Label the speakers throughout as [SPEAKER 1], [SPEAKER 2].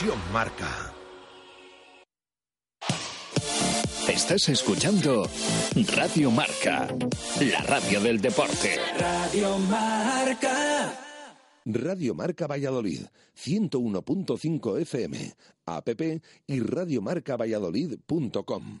[SPEAKER 1] Conexión Marca.
[SPEAKER 2] Estás escuchando Radio Marca, la radio del deporte.
[SPEAKER 3] Radio Marca.
[SPEAKER 1] Radio Marca Valladolid, 101.5 FM, app y radiomarcavalladolid.com.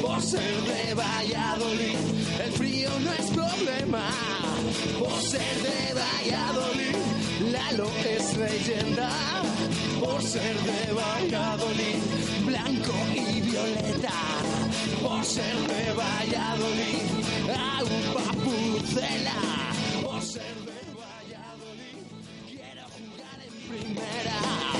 [SPEAKER 4] Por ser de Valladolid, el frío no es problema. Por ser de Valladolid, Lalo es leyenda. Por ser de Valladolid, blanco y violeta. Por ser de Valladolid, agua pucela. Por ser de Valladolid, quiero jugar en primera.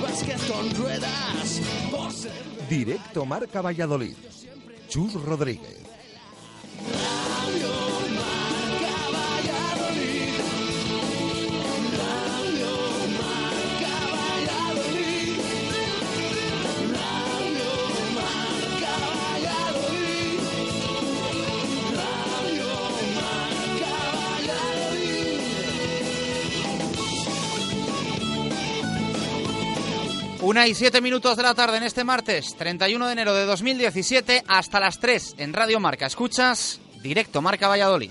[SPEAKER 4] básquet con ruedas.
[SPEAKER 1] Directo Marca Valladolid. Chus Rodríguez.
[SPEAKER 5] Una y siete minutos de la tarde en este martes, 31 de enero de 2017, hasta las 3 en Radio Marca. Escuchas directo Marca Valladolid.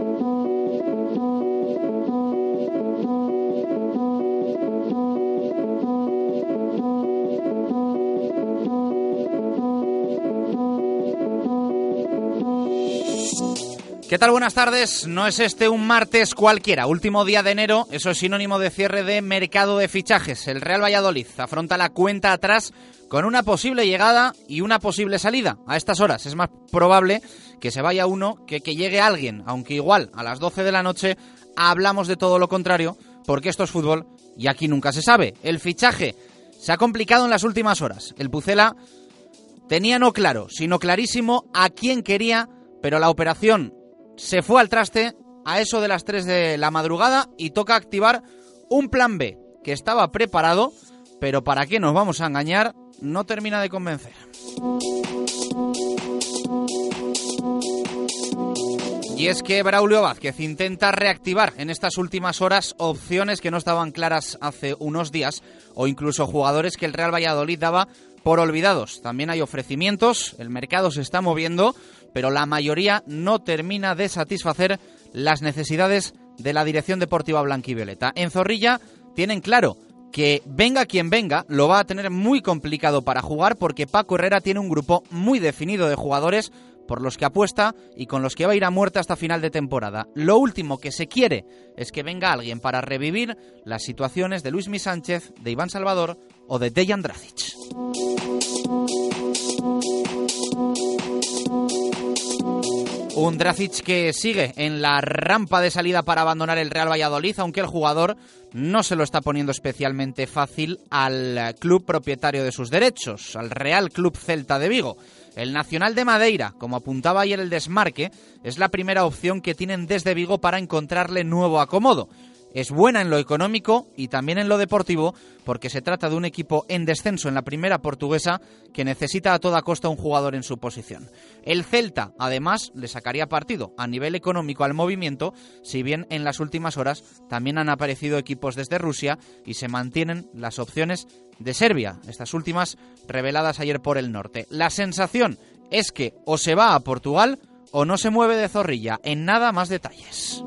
[SPEAKER 5] ¿Qué tal? Buenas tardes. No es este un martes cualquiera, último día de enero, eso es sinónimo de cierre de mercado de fichajes. El Real Valladolid afronta la cuenta atrás con una posible llegada y una posible salida. A estas horas es más probable que se vaya uno que que llegue alguien, aunque igual a las 12 de la noche hablamos de todo lo contrario, porque esto es fútbol y aquí nunca se sabe. El fichaje se ha complicado en las últimas horas. El Pucela Tenía no claro, sino clarísimo a quién quería, pero la operación se fue al traste a eso de las 3 de la madrugada y toca activar un plan B que estaba preparado, pero para qué nos vamos a engañar, no termina de convencer. Y es que Braulio Vázquez intenta reactivar en estas últimas horas opciones que no estaban claras hace unos días o incluso jugadores que el Real Valladolid daba por olvidados. También hay ofrecimientos, el mercado se está moviendo, pero la mayoría no termina de satisfacer las necesidades de la dirección deportiva blanquivioleta. En Zorrilla tienen claro que venga quien venga, lo va a tener muy complicado para jugar porque Paco Herrera tiene un grupo muy definido de jugadores por los que apuesta y con los que va a ir a muerte hasta final de temporada. Lo último que se quiere es que venga alguien para revivir las situaciones de Luis Sánchez, de Iván Salvador o de Dejan Dracic. Un Dracic que sigue en la rampa de salida para abandonar el Real Valladolid, aunque el jugador no se lo está poniendo especialmente fácil al club propietario de sus derechos, al Real Club Celta de Vigo. El Nacional de Madeira, como apuntaba ayer el desmarque, es la primera opción que tienen desde Vigo para encontrarle nuevo acomodo. Es buena en lo económico y también en lo deportivo porque se trata de un equipo en descenso en la primera portuguesa que necesita a toda costa un jugador en su posición. El Celta, además, le sacaría partido a nivel económico al movimiento, si bien en las últimas horas también han aparecido equipos desde Rusia y se mantienen las opciones de Serbia, estas últimas reveladas ayer por el norte. La sensación es que o se va a Portugal o no se mueve de zorrilla. En nada más detalles.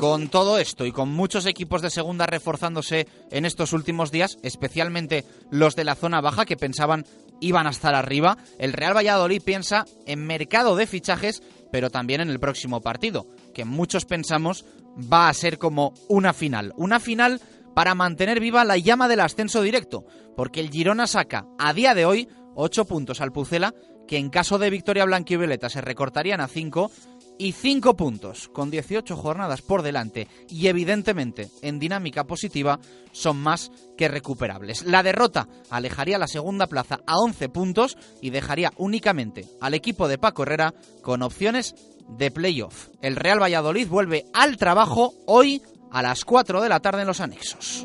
[SPEAKER 5] Con todo esto y con muchos equipos de segunda reforzándose en estos últimos días, especialmente los de la zona baja que pensaban iban a estar arriba, el Real Valladolid piensa en mercado de fichajes, pero también en el próximo partido, que muchos pensamos va a ser como una final. Una final para mantener viva la llama del ascenso directo, porque el Girona saca a día de hoy 8 puntos al Pucela, que en caso de victoria blanquivioleta se recortarían a 5 y 5 puntos con 18 jornadas por delante y evidentemente en dinámica positiva son más que recuperables. La derrota alejaría la segunda plaza a 11 puntos y dejaría únicamente al equipo de Paco Herrera con opciones de playoff. El Real Valladolid vuelve al trabajo hoy a las 4 de la tarde en los anexos.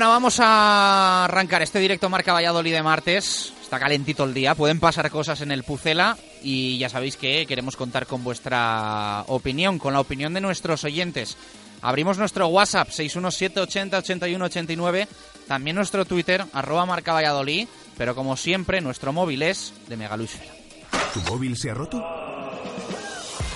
[SPEAKER 5] Bueno, vamos a arrancar este directo Marca Valladolid de martes. Está calentito el día, pueden pasar cosas en el Pucela y ya sabéis que queremos contar con vuestra opinión, con la opinión de nuestros oyentes. Abrimos nuestro WhatsApp 617 80 81 89, también nuestro Twitter arroba Marca Valladolid, pero como siempre nuestro móvil es de Megaluisfera.
[SPEAKER 6] ¿Tu móvil se ha roto?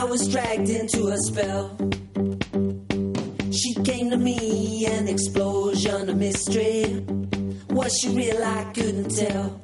[SPEAKER 3] I was dragged into a spell. She came to me, an explosion of mystery. Was she real? I couldn't tell.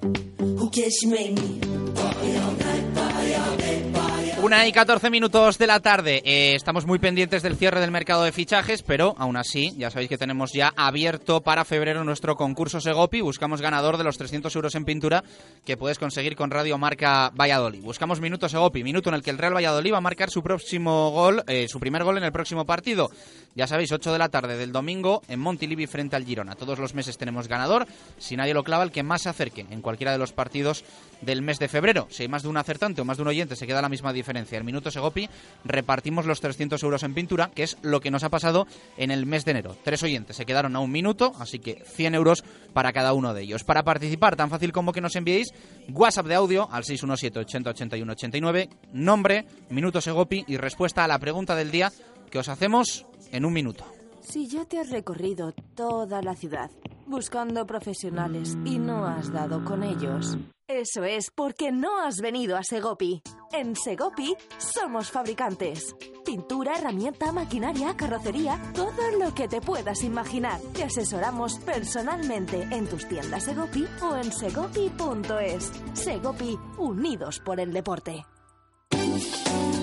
[SPEAKER 3] Yeah, she made me party all night, party all day, party
[SPEAKER 5] Una y 14 minutos de la tarde. Eh, estamos muy pendientes del cierre del mercado de fichajes, pero aún así, ya sabéis que tenemos ya abierto para febrero nuestro concurso Segopi. Buscamos ganador de los 300 euros en pintura que puedes conseguir con Radio Marca Valladolid. Buscamos minuto Segopi, minuto en el que el Real Valladolid va a marcar su próximo gol, eh, su primer gol en el próximo partido. Ya sabéis, 8 de la tarde del domingo en Montilivi frente al Girona. Todos los meses tenemos ganador. Si nadie lo clava, el que más se acerque en cualquiera de los partidos del mes de febrero. Si hay más de un acertante o más de un oyente, se queda la misma diferencia. En minuto Segopi repartimos los 300 euros en pintura, que es lo que nos ha pasado en el mes de enero. Tres oyentes se quedaron a un minuto, así que 100 euros para cada uno de ellos. Para participar, tan fácil como que nos enviéis WhatsApp de audio al 617 80 81 89, nombre, minuto Segopi y respuesta a la pregunta del día que os hacemos en un minuto.
[SPEAKER 7] Si ya te has recorrido toda la ciudad buscando profesionales y no has dado con ellos, eso es porque no has venido a Segopi. En Segopi somos fabricantes. Pintura, herramienta, maquinaria, carrocería, todo lo que te puedas imaginar. Te asesoramos personalmente en tus tiendas Segopi o en segopi.es. Segopi, unidos por el deporte.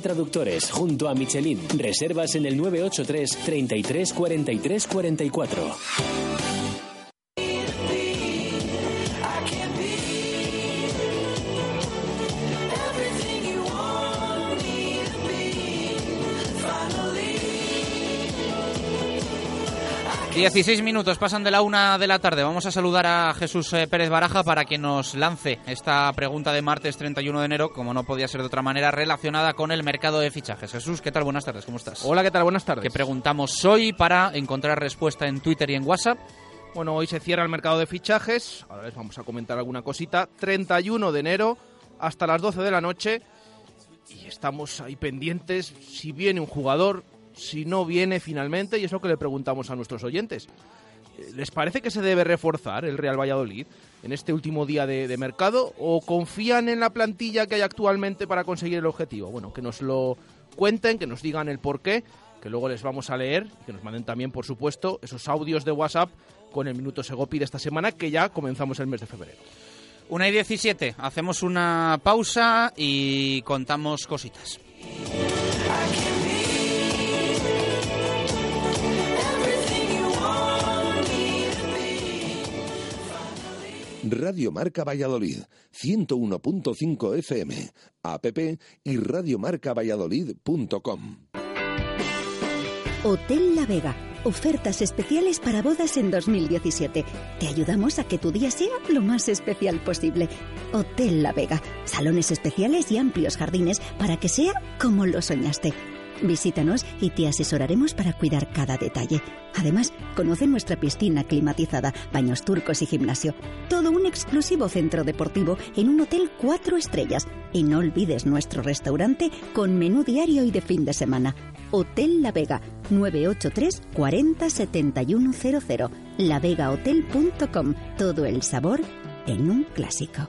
[SPEAKER 8] Traductores, junto a Michelin. Reservas en el 983 33 43 44.
[SPEAKER 5] 16 minutos pasan de la una de la tarde. Vamos a saludar a Jesús eh, Pérez Baraja para que nos lance esta pregunta de martes 31 de enero, como no podía ser de otra manera, relacionada con el mercado de fichajes. Jesús, ¿qué tal? Buenas tardes, ¿cómo estás?
[SPEAKER 9] Hola, ¿qué tal? Buenas tardes.
[SPEAKER 5] Que preguntamos hoy para encontrar respuesta en Twitter y en WhatsApp.
[SPEAKER 9] Bueno, hoy se cierra el mercado de fichajes. Ahora les vamos a comentar alguna cosita. 31 de enero hasta las 12 de la noche. Y estamos ahí pendientes si viene un jugador, si no viene finalmente. Y es lo que le preguntamos a nuestros oyentes. Eh, ¿Les parece que se debe reforzar el Real Valladolid en este último día de, mercado? ¿O confían en la plantilla que hay actualmente para conseguir el objetivo? Bueno, que nos lo cuenten, que nos digan el por qué, que luego les vamos a leer y que nos manden también, por supuesto, esos audios de WhatsApp con el Minuto Segopi de esta semana, que ya comenzamos el mes de febrero.
[SPEAKER 5] Una y 17. Hacemos una pausa y contamos cositas.
[SPEAKER 1] Radio Marca Valladolid, 101.5 FM, app y radiomarcavalladolid.com.
[SPEAKER 10] Hotel La Vega. Ofertas especiales para bodas en 2017. Te ayudamos a que tu día sea lo más especial posible. Hotel La Vega. Salones especiales y amplios jardines para que sea como lo soñaste. Visítanos y te asesoraremos para cuidar cada detalle. Además, conoce nuestra piscina climatizada, baños turcos y gimnasio. Todo un exclusivo centro deportivo en un hotel cuatro estrellas. Y no olvides nuestro restaurante con menú diario y de fin de semana. Hotel La Vega, 983 40 7100. lavegahotel.com. Todo el sabor en un clásico.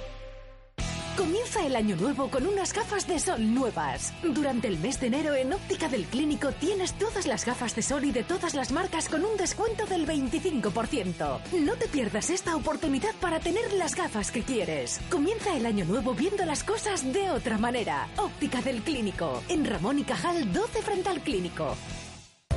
[SPEAKER 7] El año nuevo con unas gafas de sol nuevas. Durante el mes de enero en Óptica del Clínico tienes todas las gafas de sol y de todas las marcas con un descuento del 25%. No te pierdas esta oportunidad para tener las gafas que quieres. Comienza el año nuevo viendo las cosas de otra manera. Óptica del Clínico, en Ramón y Cajal 12 frente al Clínico.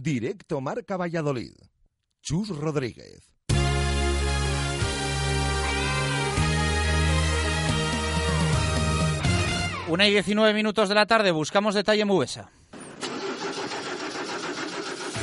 [SPEAKER 1] Directo Marca Valladolid. Chus Rodríguez.
[SPEAKER 5] Una y 19 minutos de la tarde, buscamos detalle en Mubesa.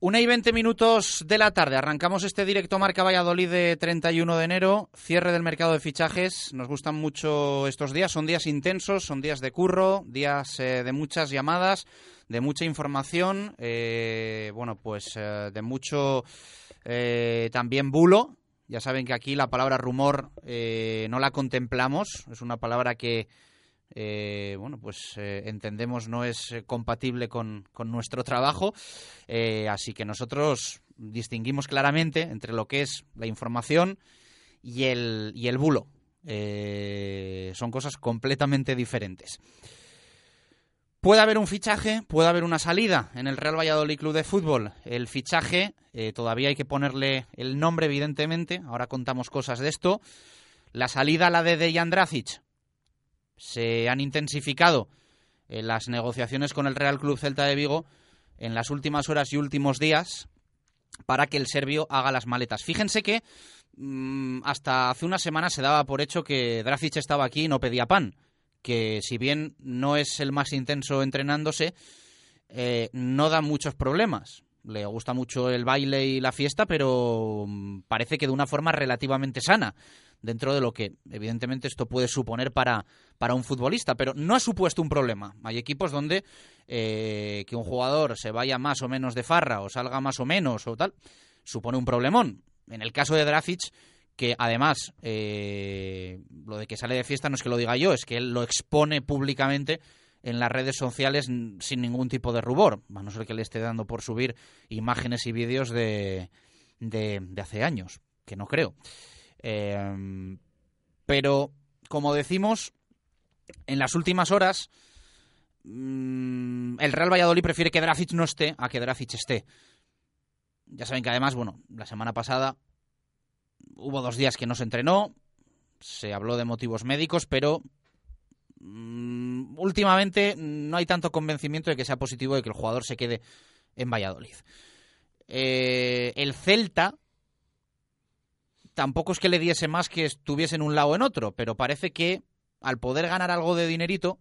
[SPEAKER 5] Una y 20 minutos de la tarde. Arrancamos este directo Marca Valladolid de 31 de enero. Cierre del mercado de fichajes. Nos gustan mucho estos días. Son días intensos, son días de curro, días eh, de muchas llamadas, de mucha información. Eh, bueno, pues eh, de mucho eh, también bulo. Ya saben que aquí la palabra rumor no la contemplamos. Es una palabra que eh, bueno, pues eh, entendemos no es eh, compatible con, con nuestro trabajo, así que nosotros distinguimos claramente entre lo que es la información y el, y el bulo. Son cosas completamente diferentes. Puede haber un fichaje, puede haber una salida en el Real Valladolid Club de Fútbol. El fichaje, todavía hay que ponerle el nombre, evidentemente. Ahora contamos cosas de esto. La salida, la de Dejan Dracic, se han intensificado eh, las negociaciones con el Real Club Celta de Vigo en las últimas horas y últimos días para que el serbio haga las maletas. Fíjense que mmm, hasta hace una semana se daba por hecho que Dracic estaba aquí y no pedía pan, que si bien no es el más intenso entrenándose, eh, no da muchos problemas. Le gusta mucho el baile y la fiesta, pero mm, parece que de una forma relativamente sana dentro de lo que evidentemente esto puede suponer para, para un futbolista, pero no ha supuesto un problema. Hay equipos donde eh, que un jugador se vaya más o menos de farra o salga más o menos o tal, supone un problemón. En el caso de Dracic, que además eh, lo de que sale de fiesta no es que lo diga yo, es que él lo expone públicamente en las redes sociales sin ningún tipo de rubor, a no ser que le esté dando por subir imágenes y vídeos de, de, de hace años, que no creo. Eh, pero, como decimos, en las últimas horas mmm, el Real Valladolid prefiere que Dracic no esté a que Dracic esté. Ya saben que además, bueno, la semana pasada hubo dos días que no se entrenó, se habló de motivos médicos, pero mmm, últimamente no hay tanto convencimiento de que sea positivo de que el jugador se quede en Valladolid. Eh, el Celta tampoco es que le diese más que estuviese en un lado o en otro, pero parece que al poder ganar algo de dinerito,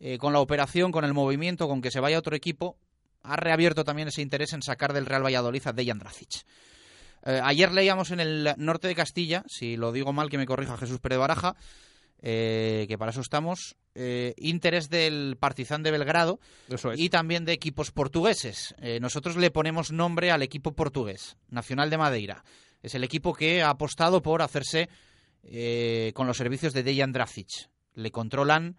[SPEAKER 5] eh, con la operación, con el movimiento, con que se vaya a otro equipo, ha reabierto también ese interés en sacar del Real Valladolid a Dejan Dracic. Eh, ayer leíamos en el norte de Castilla, si lo digo mal que me corrija Jesús Pérez Baraja, eh, que para eso estamos, interés del Partizan de Belgrado
[SPEAKER 9] Eso es.
[SPEAKER 5] y también de equipos portugueses. Nosotros le ponemos nombre al equipo portugués, Nacional de Madeira. Es el equipo que ha apostado por hacerse eh, con los servicios de Dejan Dracic. Le controlan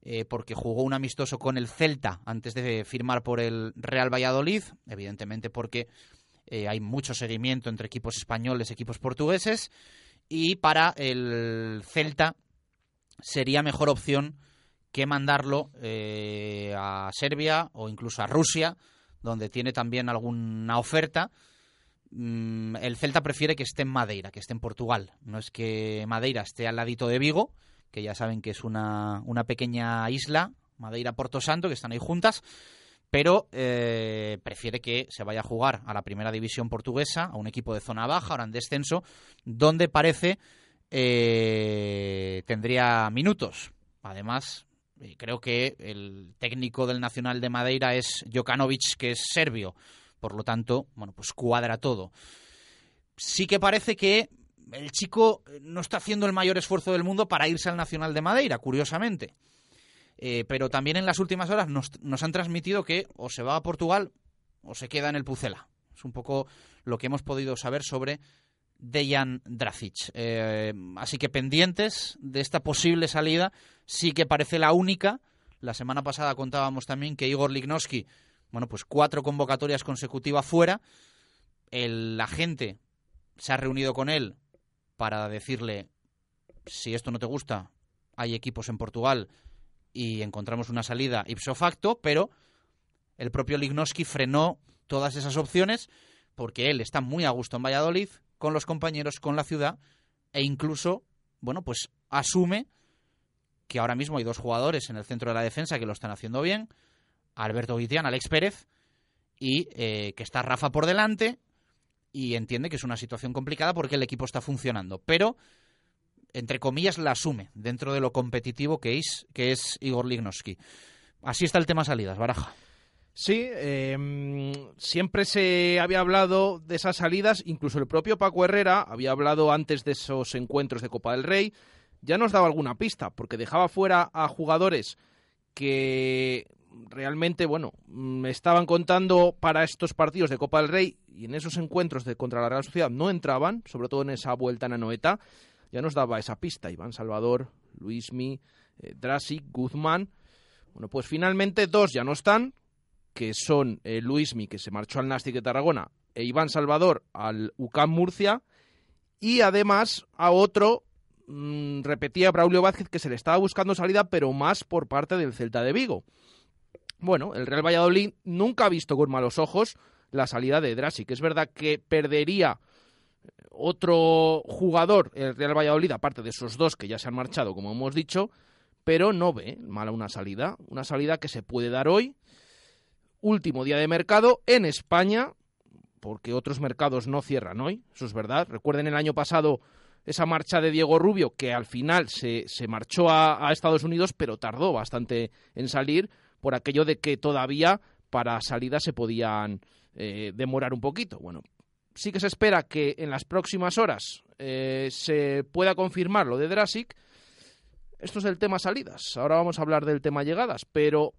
[SPEAKER 5] eh, porque jugó un amistoso con el Celta antes de firmar por el Real Valladolid, evidentemente porque eh, hay mucho seguimiento entre equipos españoles equipos portugueses, y para el Celta sería mejor opción que mandarlo a Serbia o incluso a Rusia, donde tiene también alguna oferta. Mm, el Celta prefiere que esté en Madeira, que esté en Portugal. No es que Madeira esté al ladito de Vigo, que ya saben que es una, una pequeña isla, Madeira Porto Santo, que están ahí juntas, pero eh, prefiere que se vaya a jugar a la primera división portuguesa, a un equipo de zona baja, ahora en descenso, donde parece eh, tendría minutos. Además, eh, creo que el técnico del Nacional de Madeira es Jokanovic, que es serbio. Por lo tanto, bueno, pues cuadra todo. Sí que parece que el chico no está haciendo el mayor esfuerzo del mundo para irse al Nacional de Madeira, curiosamente. Eh, pero también en las últimas horas nos, nos, han transmitido que o se va a Portugal o se queda en el Pucela. Es un poco lo que hemos podido saber sobre Dejan Dracic. Eh, así que pendientes de esta posible salida, sí que parece la única. La semana pasada contábamos también que Igor Lignoski, bueno, pues cuatro convocatorias consecutivas fuera. El agente se ha reunido con él para decirle, si esto no te gusta, hay equipos en Portugal y encontramos una salida ipso facto, pero el propio Lignoski frenó todas esas opciones porque él está muy a gusto en Valladolid, con los compañeros, con la ciudad, e incluso, bueno, pues asume que ahora mismo hay dos jugadores en el centro de la defensa que lo están haciendo bien, Alberto Guitián, Alex Pérez, y eh, que está Rafa por delante, y entiende que es una situación complicada porque el equipo está funcionando, pero entre comillas la asume dentro de lo competitivo que es, que es Igor Lignoski. Así está el tema salidas, Baraja.
[SPEAKER 9] Sí, em, siempre se había hablado de esas salidas, incluso el propio Paco Herrera había hablado antes de esos encuentros de Copa del Rey, ya nos daba alguna pista, porque dejaba fuera a jugadores que realmente, bueno, me mm, estaban contando para estos partidos de Copa del Rey y en esos encuentros de contra la Real Sociedad no entraban, sobre todo en esa vuelta en Anoeta, ya nos daba esa pista, Iván Salvador, Luismi, eh, Drasic, Guzmán. Bueno, pues finalmente dos ya no están, que son eh, Luismi, que se marchó al Nastic de Tarragona, e Iván Salvador al UCAM Murcia, y además a otro, mm, repetía Braulio Vázquez, que se le estaba buscando salida, pero más por parte del Celta de Vigo. Bueno, el Real Valladolid nunca ha visto con malos ojos la salida de que Es verdad que perdería otro jugador el Real Valladolid, aparte de esos dos que ya se han marchado, como hemos dicho, pero no ve mala una salida. Una salida que se puede dar hoy último día de mercado en España, porque otros mercados no cierran hoy, eso es verdad. Recuerden el año pasado esa marcha de Diego Rubio, que al final se, se marchó a, Estados Unidos, pero tardó bastante en salir, por aquello de que todavía para salida se podían eh, demorar un poquito. Bueno, sí que se espera que en las próximas horas eh, se pueda confirmar lo de Drasic. Esto es el tema salidas. Ahora vamos a hablar del tema llegadas, pero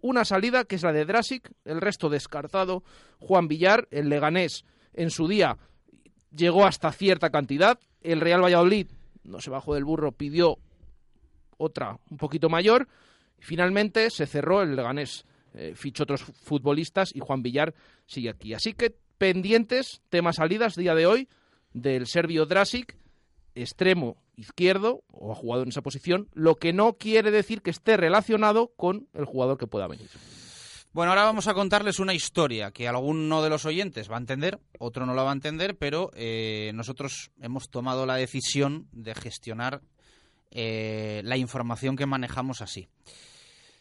[SPEAKER 9] una salida que es la de Drasic, el resto descartado. Juan Villar, el Leganés, en su día llegó hasta cierta cantidad. El Real Valladolid no se bajó del burro, pidió otra un poquito mayor. Finalmente se cerró el Leganés, eh, fichó otros futbolistas y Juan Villar sigue aquí. Así que pendientes, tema salidas, día de hoy, del serbio Drasic, extremo izquierdo o ha jugado en esa posición, lo que no quiere decir que esté relacionado con el jugador que pueda venir.
[SPEAKER 5] Bueno, ahora vamos a contarles una historia que alguno de los oyentes va a entender, otro no la va a entender, pero eh, nosotros hemos tomado la decisión de gestionar eh, la información que manejamos así.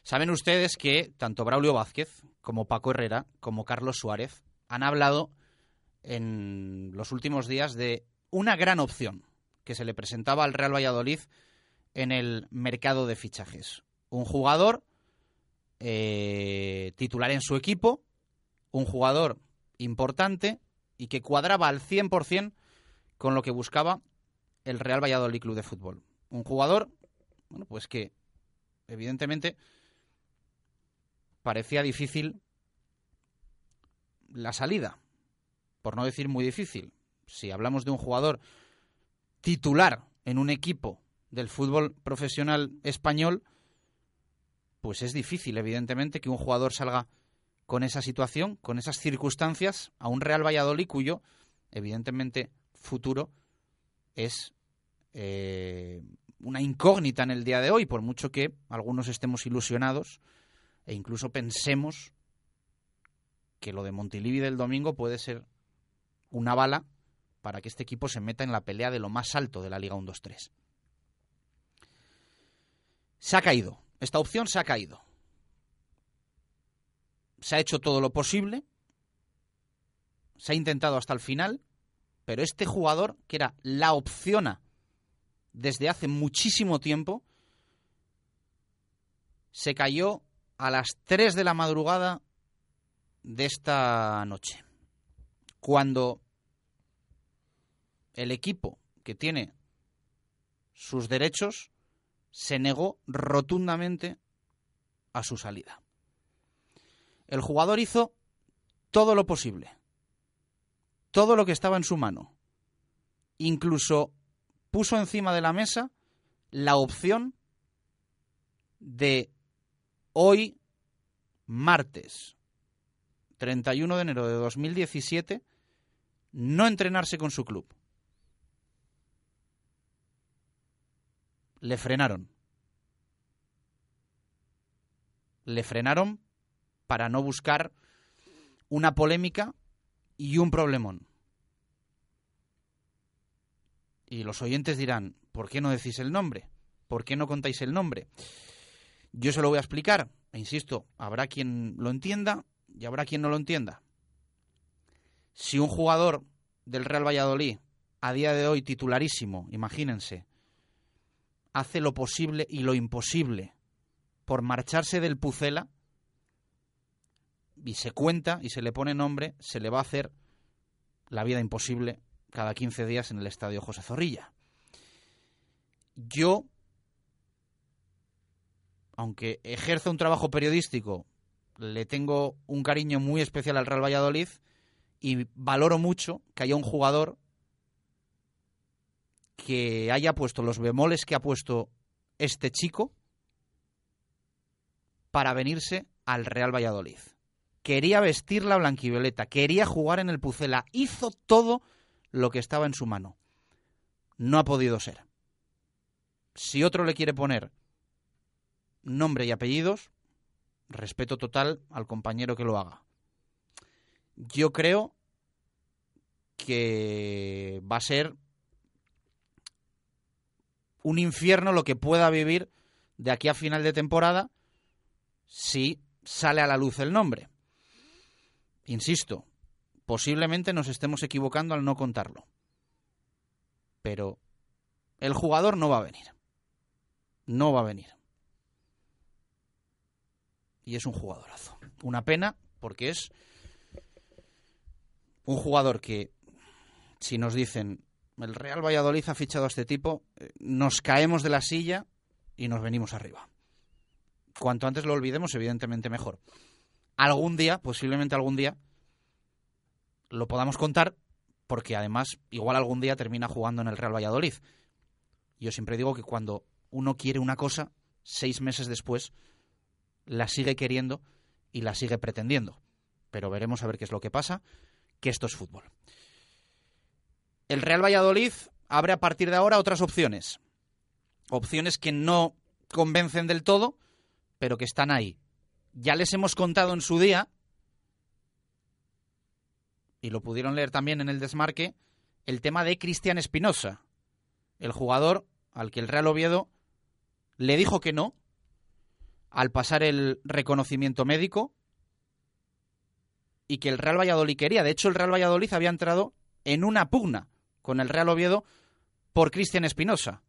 [SPEAKER 5] Saben ustedes que tanto Braulio Vázquez como Paco Herrera como Carlos Suárez han hablado en los últimos días de una gran opción que se le presentaba al Real Valladolid en el mercado de fichajes. Un jugador eh, titular en su equipo, un jugador importante y que cuadraba al 100% con lo que buscaba el Real Valladolid Club de Fútbol. Un jugador, bueno, pues que evidentemente parecía difícil la salida, por no decir muy difícil. Si hablamos de un jugador titular en un equipo del fútbol profesional español, pues es difícil, evidentemente, que un jugador salga con esa situación, con esas circunstancias, a un Real Valladolid cuyo, evidentemente, futuro es eh, una incógnita en el día de hoy, por mucho que algunos estemos ilusionados e incluso pensemos que lo de Montilivi del domingo puede ser una bala para que este equipo se meta en la pelea de lo más alto de la Liga 1-2-3. Se ha caído. Esta opción se ha caído. Se ha hecho todo lo posible. Se ha intentado hasta el final. Pero este jugador, que era la opción desde hace muchísimo tiempo, se cayó a las 3 de la madrugada de esta noche. Cuando el equipo que tiene sus derechos se negó rotundamente a su salida. El jugador hizo todo lo posible, todo lo que estaba en su mano. Incluso puso encima de la mesa la opción de hoy, martes 31 de enero de 2017, no entrenarse con su club. Le frenaron. Le frenaron para no buscar una polémica y un problemón. Y los oyentes dirán, ¿por qué no decís el nombre? ¿Por qué no contáis el nombre? Yo se lo voy a explicar, e insisto, habrá quien lo entienda y habrá quien no lo entienda. Si un jugador del Real Valladolid, a día de hoy titularísimo, imagínense, hace lo posible y lo imposible por marcharse del Pucela y se cuenta y se le pone nombre, se le va a hacer la vida imposible cada 15 días en el estadio José Zorrilla. Yo, aunque ejerzo un trabajo periodístico, le tengo un cariño muy especial al Real Valladolid y valoro mucho que haya un jugador que haya puesto los bemoles que ha puesto este chico para venirse al Real Valladolid. Quería vestir la blanquivioleta, quería jugar en el Pucela, hizo todo lo que estaba en su mano. No ha podido ser. Si otro le quiere poner nombre y apellidos, respeto total al compañero que lo haga. Yo creo que va a ser un infierno lo que pueda vivir de aquí a final de temporada si sale a la luz el nombre. Insisto, posiblemente nos estemos equivocando al no contarlo. Pero el jugador no va a venir. No va a venir. Y es un jugadorazo. Una pena porque es un jugador que, si nos dicen, el Real Valladolid ha fichado a este tipo, eh, nos caemos de la silla y nos venimos arriba. Cuanto antes lo olvidemos, evidentemente mejor. Algún día, posiblemente algún día, lo podamos contar, porque además, igual algún día termina jugando en el Real Valladolid. Yo siempre digo que cuando uno quiere una cosa, seis meses después, la sigue queriendo y la sigue pretendiendo. Pero veremos a ver qué es lo que pasa, que esto es fútbol. El Real Valladolid abre a partir de ahora otras opciones. Opciones que no convencen del todo, pero que están ahí. Ya les hemos contado en su día, y lo pudieron leer también en el desmarque, el tema de Cristian Espinosa, el jugador al que el Real Oviedo le dijo que no al pasar el reconocimiento médico y que el Real Valladolid quería. De hecho, el Real Valladolid había entrado en una pugna con el Real Oviedo por Cristian Espinosa.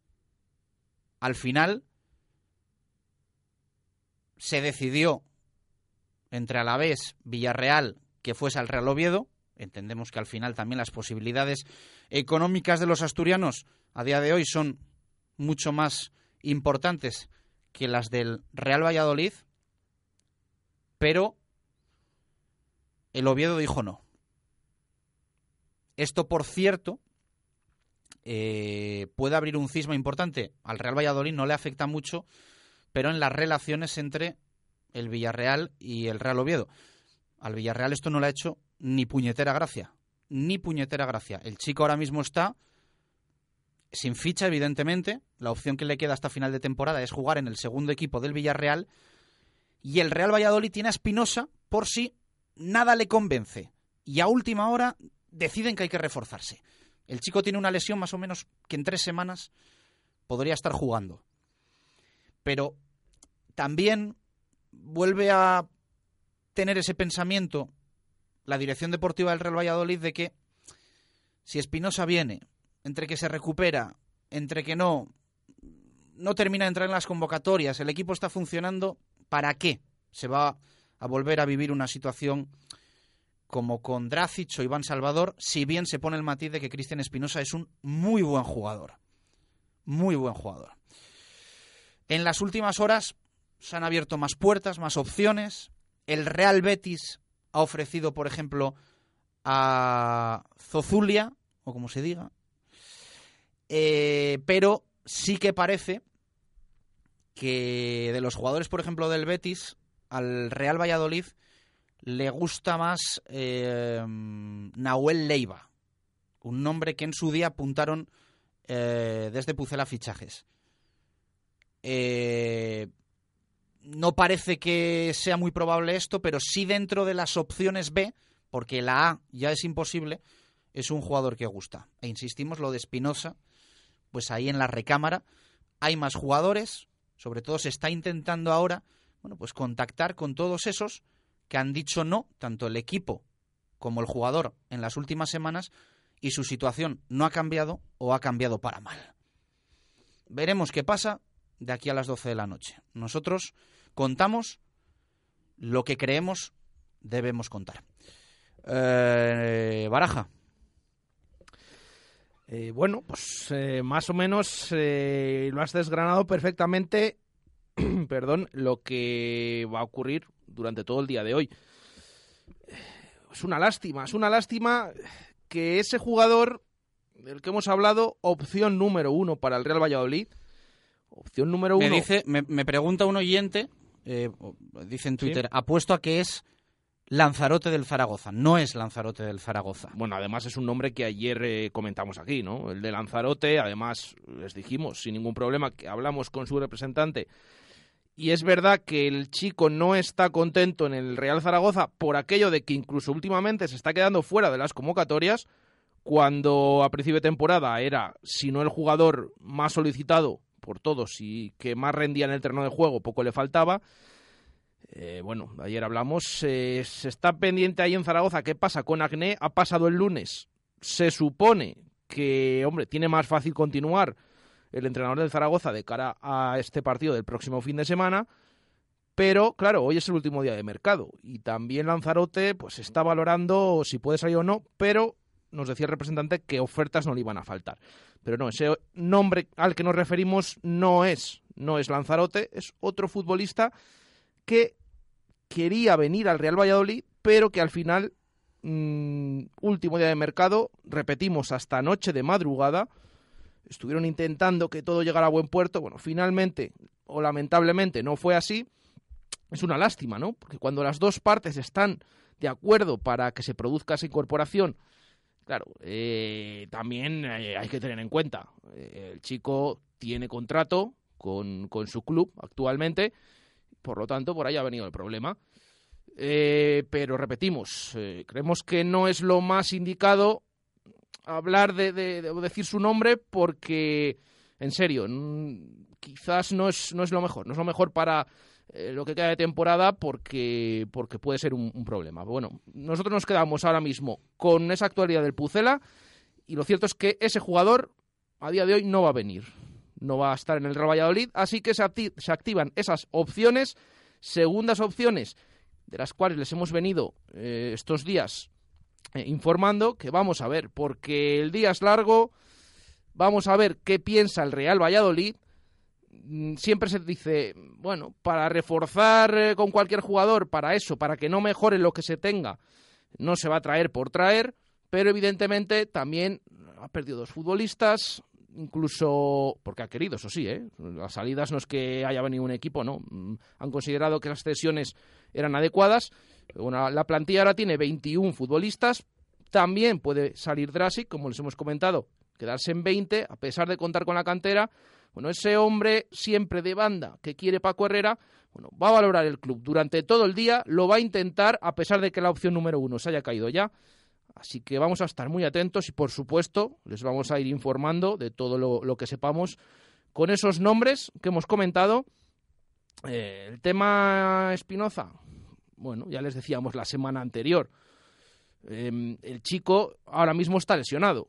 [SPEAKER 5] Al final se decidió entre Alavés, Villarreal, que fuese al Real Oviedo. Entendemos que al final también las posibilidades económicas de los asturianos a día de hoy son mucho más importantes que las del Real Valladolid, pero el Oviedo dijo no. Esto, por cierto, eh, puede abrir un cisma importante. Al Real Valladolid no le afecta mucho, pero en las relaciones entre el Villarreal y el Real Oviedo. Al Villarreal esto no le ha hecho ni puñetera gracia, ni puñetera gracia. El chico ahora mismo está sin ficha, evidentemente. La opción que le queda hasta final de temporada es jugar en el segundo equipo del Villarreal. Y el Real Valladolid tiene a Espinosa por si nada le convence. Y a última hora deciden que hay que reforzarse. El chico tiene una lesión más o menos que en tres semanas podría estar jugando. Pero también vuelve a tener ese pensamiento la dirección deportiva del Real Valladolid de que si Espinosa viene entre que se recupera, entre que no, no termina de entrar en las convocatorias, el equipo está funcionando, ¿para qué? Se va a volver a vivir una situación como con Dracic o Iván Salvador, si bien se pone el matiz de que Cristian Espinosa es un muy buen jugador. Muy buen jugador. En las últimas horas se han abierto más puertas, más opciones. El Real Betis ha ofrecido, por ejemplo, a Zozulia, o como se diga. Eh, pero sí que parece que de los jugadores, por ejemplo, del Betis, al Real Valladolid le gusta más eh, Nahuel Leiva, un nombre que en su día apuntaron eh, desde Pucela Fichajes. Eh, no parece que sea muy probable esto, pero sí dentro de las opciones B, porque la A ya es imposible, es un jugador que gusta. E insistimos, lo de Espinosa, pues ahí en la recámara hay más jugadores, sobre todo se está intentando ahora, bueno, pues contactar con todos esos que han dicho no, tanto el equipo como el jugador en las últimas semanas, y su situación no ha cambiado o ha cambiado para mal. Veremos qué pasa de aquí a las 12 de la noche. Nosotros contamos lo que creemos debemos contar. Eh, Baraja.
[SPEAKER 9] Eh, bueno, pues eh, más o menos eh, lo has desgranado perfectamente, perdón, lo que va a ocurrir durante todo el día de hoy. Es una lástima, es una lástima que ese jugador del que hemos hablado, opción número uno para el Real Valladolid, opción número uno.
[SPEAKER 5] Me, dice, me, me pregunta un oyente, eh, dice en Twitter, apuesto a que es Lanzarote del Zaragoza. No es Lanzarote del Zaragoza.
[SPEAKER 9] Bueno, además es un nombre que ayer eh, comentamos aquí, ¿no? El de Lanzarote, además les dijimos sin ningún problema que hablamos con su representante. Y es verdad que el chico no está contento en el Real Zaragoza por aquello de que incluso últimamente se está quedando fuera de las convocatorias, cuando a principio de temporada era, si no el jugador más solicitado por todos y que más rendía en el terreno de juego, poco le faltaba. Eh, bueno, ayer hablamos, eh, se está pendiente ahí en Zaragoza qué pasa con Acné, ha pasado el lunes, se supone que, hombre, tiene más fácil continuar el entrenador del Zaragoza de cara a este partido del próximo fin de semana, pero claro, hoy es el último día de mercado y también Lanzarote pues está valorando si puede salir o no, pero nos decía el representante que ofertas no le iban a faltar. Pero no, ese nombre al que nos referimos no es, no es Lanzarote, es otro futbolista que quería venir al Real Valladolid, pero que al final, mmm, último día de mercado, repetimos, hasta noche de madrugada, estuvieron intentando que todo llegara a buen puerto. Bueno, finalmente, o lamentablemente, no fue así. Es una lástima, ¿no? Porque cuando las dos partes están de acuerdo para que se produzca esa incorporación, claro, eh, también eh, hay que tener en cuenta, eh, el chico tiene contrato con, con su club actualmente, por lo tanto, por ahí ha venido el problema. Eh, pero repetimos, eh, creemos que no es lo más indicado hablar de, de, de, decir su nombre porque, en serio, quizás no es, no es lo mejor. No es lo mejor para eh, lo que queda de temporada porque, porque puede ser un, un, problema. Bueno, nosotros nos quedamos ahora mismo con esa actualidad del Pucela y lo cierto es que ese jugador a día de hoy no va a venir no va a estar en el Real Valladolid, así que se, acti se activan esas opciones, segundas opciones, de las cuales les hemos venido eh, estos días eh, informando, que vamos a ver, porque el día es largo, vamos a ver qué piensa el Real Valladolid, mm, siempre se dice, bueno, para reforzar eh, con cualquier jugador, para eso, para que no mejore lo que se tenga, no se va a traer por traer, pero evidentemente también ha perdido dos futbolistas, incluso porque ha querido, eso sí, ¿eh? las salidas no es que haya venido un equipo, no, han considerado que las cesiones eran adecuadas. Bueno, la plantilla ahora tiene 21 futbolistas, también puede salir Drasic, como les hemos comentado, quedarse en 20, a pesar de contar con la cantera. Bueno, ese hombre siempre de banda que quiere Paco Herrera, bueno, va a valorar el club durante todo el día, lo va a intentar, a pesar de que la opción número uno se haya caído ya. Así que vamos a estar muy atentos y, por supuesto, les vamos a ir informando de todo lo, que sepamos con esos nombres que hemos comentado. Eh, el tema Espinoza, bueno, ya les decíamos la semana anterior. Eh, el chico ahora mismo está lesionado.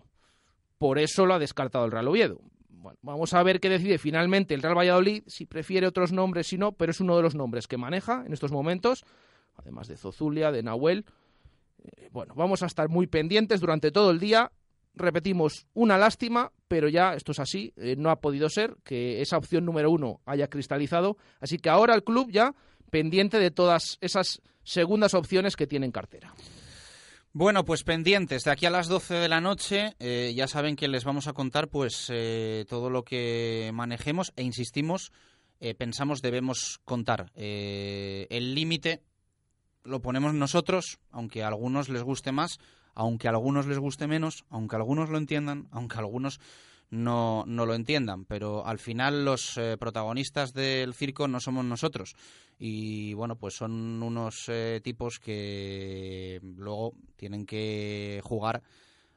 [SPEAKER 9] Por eso lo ha descartado el Real Oviedo. Bueno, vamos a ver qué decide finalmente el Real Valladolid, si prefiere otros nombres, si no, pero es uno de los nombres que maneja en estos momentos, además de Zozulia, de Nahuel bueno, vamos a estar muy pendientes durante todo el día. Repetimos, una lástima, pero ya esto es así, eh, no ha podido ser que esa opción número uno haya cristalizado. Así que ahora el club ya pendiente de todas esas segundas opciones que tiene en cartera.
[SPEAKER 5] Bueno, pues pendientes. De aquí a las 12 de la noche eh, ya saben que les vamos a contar pues eh, todo lo que manejemos e insistimos, eh, pensamos debemos contar. el límite lo ponemos nosotros, aunque a algunos les guste más, aunque a algunos les guste menos, aunque algunos lo entiendan, aunque algunos no, no lo entiendan, pero al final los eh, protagonistas del circo no somos nosotros. Y bueno, pues son unos eh, tipos que luego tienen que jugar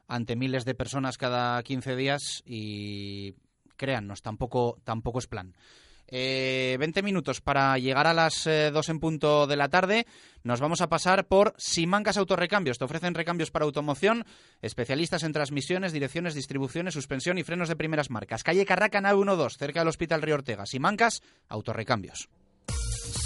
[SPEAKER 5] ante miles de personas cada 15 días y créannos, tampoco, tampoco es plan. Eh, 20 minutos para llegar a las 2 eh, en punto de la tarde. Nos vamos a pasar por Simancas Autorrecambios. Te ofrecen recambios para automoción, especialistas en transmisiones, direcciones, distribuciones, suspensión y frenos de primeras marcas. Calle Carraca, nave 12, cerca del Hospital Río Ortega. Simancas Autorrecambios.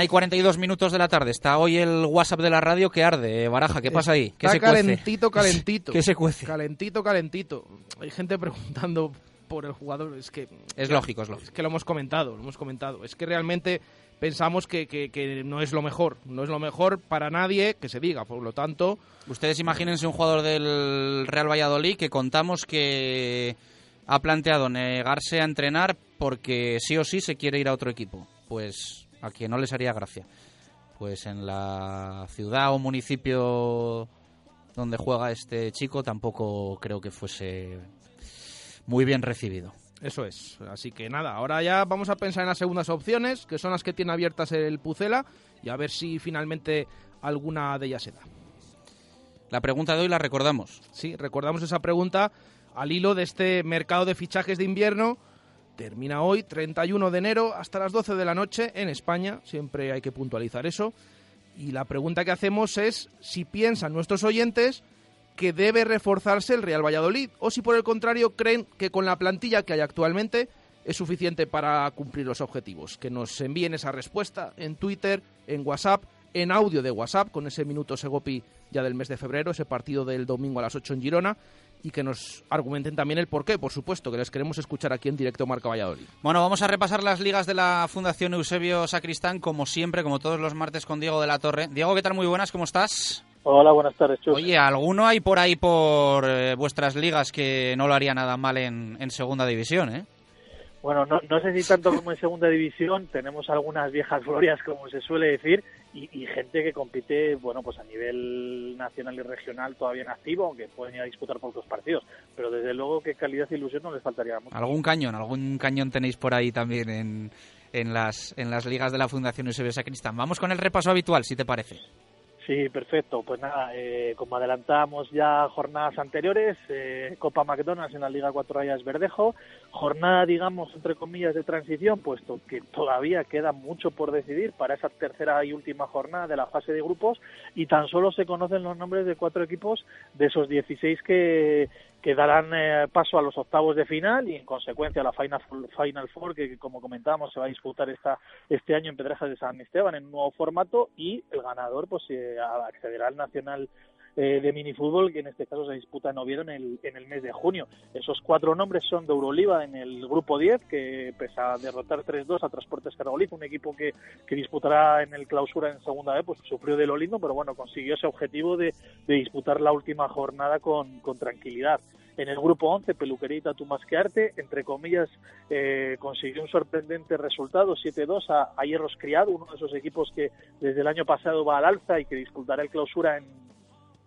[SPEAKER 5] Una y 42 minutos de la tarde. Está hoy el WhatsApp de la radio que arde. Baraja, ¿qué pasa ahí? ¿Qué
[SPEAKER 9] Está
[SPEAKER 5] se cuece?
[SPEAKER 9] calentito, calentito.
[SPEAKER 5] ¿Qué se cuece?
[SPEAKER 9] Calentito, calentito. Hay gente preguntando por el jugador. Es que.
[SPEAKER 5] Es lógico, es lógico.
[SPEAKER 9] Es que lo hemos comentado, lo hemos comentado. Es que realmente pensamos que, que- que no es lo mejor. No es lo mejor para nadie que se diga. Por lo tanto.
[SPEAKER 5] Ustedes imagínense un jugador del Real Valladolid que contamos que ha planteado negarse a entrenar porque sí o sí se quiere ir a otro equipo. Pues a quien no les haría gracia. Pues en la ciudad o municipio donde juega este chico tampoco creo que fuese muy bien recibido.
[SPEAKER 9] Eso es. Así que nada, ahora ya vamos a pensar en las segundas opciones, que son las que tiene abiertas el Pucela, y a ver si finalmente alguna de ellas se da.
[SPEAKER 5] La pregunta de hoy la recordamos.
[SPEAKER 9] Sí, recordamos esa pregunta al hilo de este mercado de fichajes de invierno. Termina hoy, 31 de enero, hasta las 12 de la noche en España. Siempre hay que puntualizar eso. Y la pregunta que hacemos es si piensan nuestros oyentes que debe reforzarse el Real Valladolid o si por el contrario creen que con la plantilla que hay actualmente es suficiente para cumplir los objetivos. Que nos envíen esa respuesta en Twitter, en WhatsApp, en audio de WhatsApp con ese minuto Segopi ya del mes de febrero, ese partido del domingo a las 8 en Girona y que nos argumenten también el porqué, por supuesto, que les queremos escuchar aquí en directo Marca Valladolid.
[SPEAKER 5] Bueno, vamos a repasar las ligas de la Fundación Eusebio Sacristán, como siempre, como todos los martes con Diego de la Torre. Diego, ¿qué tal? Muy buenas, ¿cómo estás?
[SPEAKER 11] Hola, buenas tardes, Chus.
[SPEAKER 5] Oye, ¿alguno hay por ahí por eh, vuestras ligas que no lo haría nada mal en, en segunda división, eh?
[SPEAKER 11] Bueno, no, no sé si tanto como en segunda división, tenemos algunas viejas glorias, como se suele decir, y, y gente que compite, bueno, pues a nivel nacional y regional todavía en activo, aunque pueden ir a disputar pocos partidos. Pero desde luego que calidad e ilusión no les faltaría mucho.
[SPEAKER 5] ¿Algún cañón? ¿Algún cañón tenéis por ahí también en, en, las, en las ligas de la Fundación Eusebio Sacristán? Vamos con el repaso habitual, si te parece.
[SPEAKER 11] Sí, perfecto. Pues nada, eh, como adelantábamos ya jornadas anteriores, eh, Copa McDonald's en la Liga Cuatro Rayas Verdejo, jornada, digamos, entre comillas, de transición, puesto que todavía queda mucho por decidir para esa tercera y última jornada de la fase de grupos y tan solo se conocen los nombres de cuatro equipos de esos 16 que, que darán eh, paso a los octavos de final y en consecuencia a la Final, Final Four que, como comentábamos se va a disputar esta, este año en Pedrejas de San Esteban en un nuevo formato y el ganador pues eh, accederá al Nacional eh, de minifútbol que en este caso se disputa en Oviedo en el, en el mes de junio. Esos cuatro nombres son de Euroliva en el grupo 10 que pese a derrotar 3-2 a Transportes Cargoliz, un equipo que, que disputará en el clausura en segunda vez, pues sufrió de lo lindo, pero bueno, consiguió ese objetivo de, de disputar la última jornada con, con tranquilidad. En el grupo 11, Peluquerita tú más que arte, entre comillas, eh, consiguió un sorprendente resultado, 7-2 a, a, Hierros Criado, uno de esos equipos que desde el año pasado va al alza y que disputará el clausura en,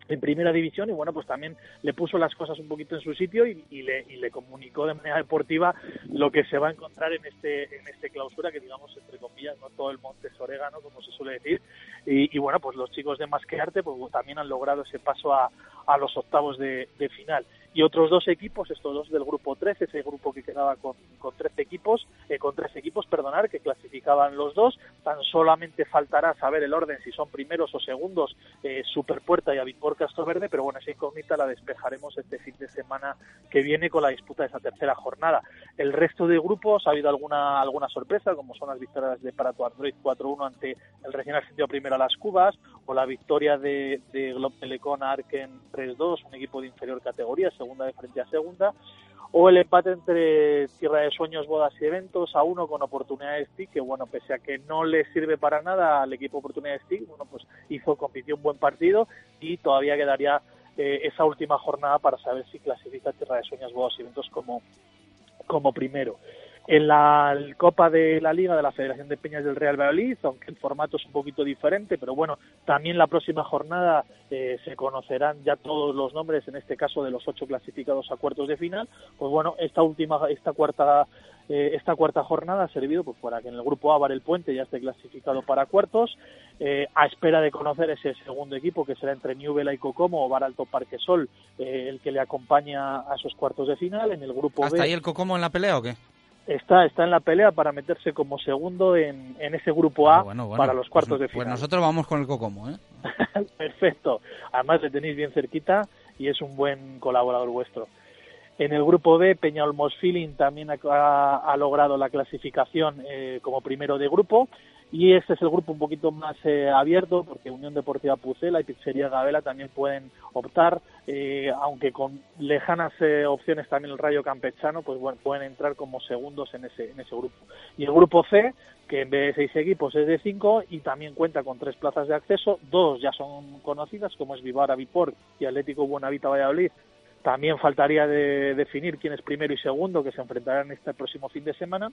[SPEAKER 11] en primera división y bueno pues también le puso las cosas un poquito en su sitio y, le, y le comunicó de manera deportiva lo que se va a encontrar en este en este clausura que digamos entre comillas no todo el monte es orégano como se suele decir. Y, bueno pues los chicos de Masquearte pues también han logrado ese paso a, a los octavos de final y otros dos equipos, estos dos del grupo 13, ese grupo que quedaba con, con 13 equipos, eh, con tres equipos, perdonar, que clasificaban los dos, tan solamente faltará saber el orden si son primeros o segundos eh, Superpuerta y Avipor Verde, pero bueno, esa incógnita la despejaremos este fin de semana que viene con la disputa de esa tercera jornada. El resto de grupos ha habido alguna alguna sorpresa, como son las victorias de Parato Android 4-1 ante el recién ascendido primero a las Cubas, o la victoria de, de Glob Telecom Arken 3-2, un equipo de inferior categoría, segunda de frente a segunda, o el empate entre Tierra de Sueños, Bodas y Eventos a uno con oportunidades TIC, que bueno, pese a que no le sirve para nada al equipo oportunidades TIC, bueno, pues hizo, compitió un buen partido y todavía quedaría eh, esa última jornada para saber si clasifica Tierra de Sueños, Bodas y Eventos como, como primero en la Copa de la Liga de la Federación de Peñas del Real Valladolid, aunque el formato es un poquito diferente, pero bueno, también la próxima jornada eh, se conocerán ya todos los nombres, en este caso de los ocho clasificados a cuartos de final. Pues bueno, esta última, esta cuarta, eh, esta cuarta jornada ha servido pues, para que en el grupo A el Puente ya esté clasificado para cuartos, eh, a espera de conocer ese segundo equipo que será entre Newbela y Cocomo o Bar Alto Parquesol, eh, el que le acompaña a esos cuartos de final. En el grupo
[SPEAKER 5] ¿Hasta
[SPEAKER 11] B,
[SPEAKER 5] ahí el Cocomo en la pelea o qué?
[SPEAKER 11] Está, está en la pelea para meterse como segundo en, en ese grupo A
[SPEAKER 5] Ah, bueno, bueno,
[SPEAKER 11] para los cuartos
[SPEAKER 5] pues,
[SPEAKER 11] de
[SPEAKER 5] Pues
[SPEAKER 11] final.
[SPEAKER 5] nosotros vamos con el Cocomo, ¿eh?
[SPEAKER 11] Perfecto. Además le tenéis bien cerquita y es un buen colaborador vuestro. En el grupo B, Peña Olmos Feeling también ha, ha- ha logrado la clasificación eh, como primero de grupo. Y este es el grupo un poquito más eh, abierto, porque Unión Deportiva Pucela y Pizzería Gabela también pueden optar, eh, aunque con lejanas eh, opciones también el Rayo Campechano, pues bueno, pueden entrar como segundos en ese, en ese grupo. Y el grupo C, que en vez de seis equipos es de cinco y también cuenta con tres plazas de acceso, dos ya son conocidas, como es Vivara Vipor y Atlético Buenavita Valladolid, también faltaría de definir quién es primero y segundo, que se enfrentarán este próximo fin de semana.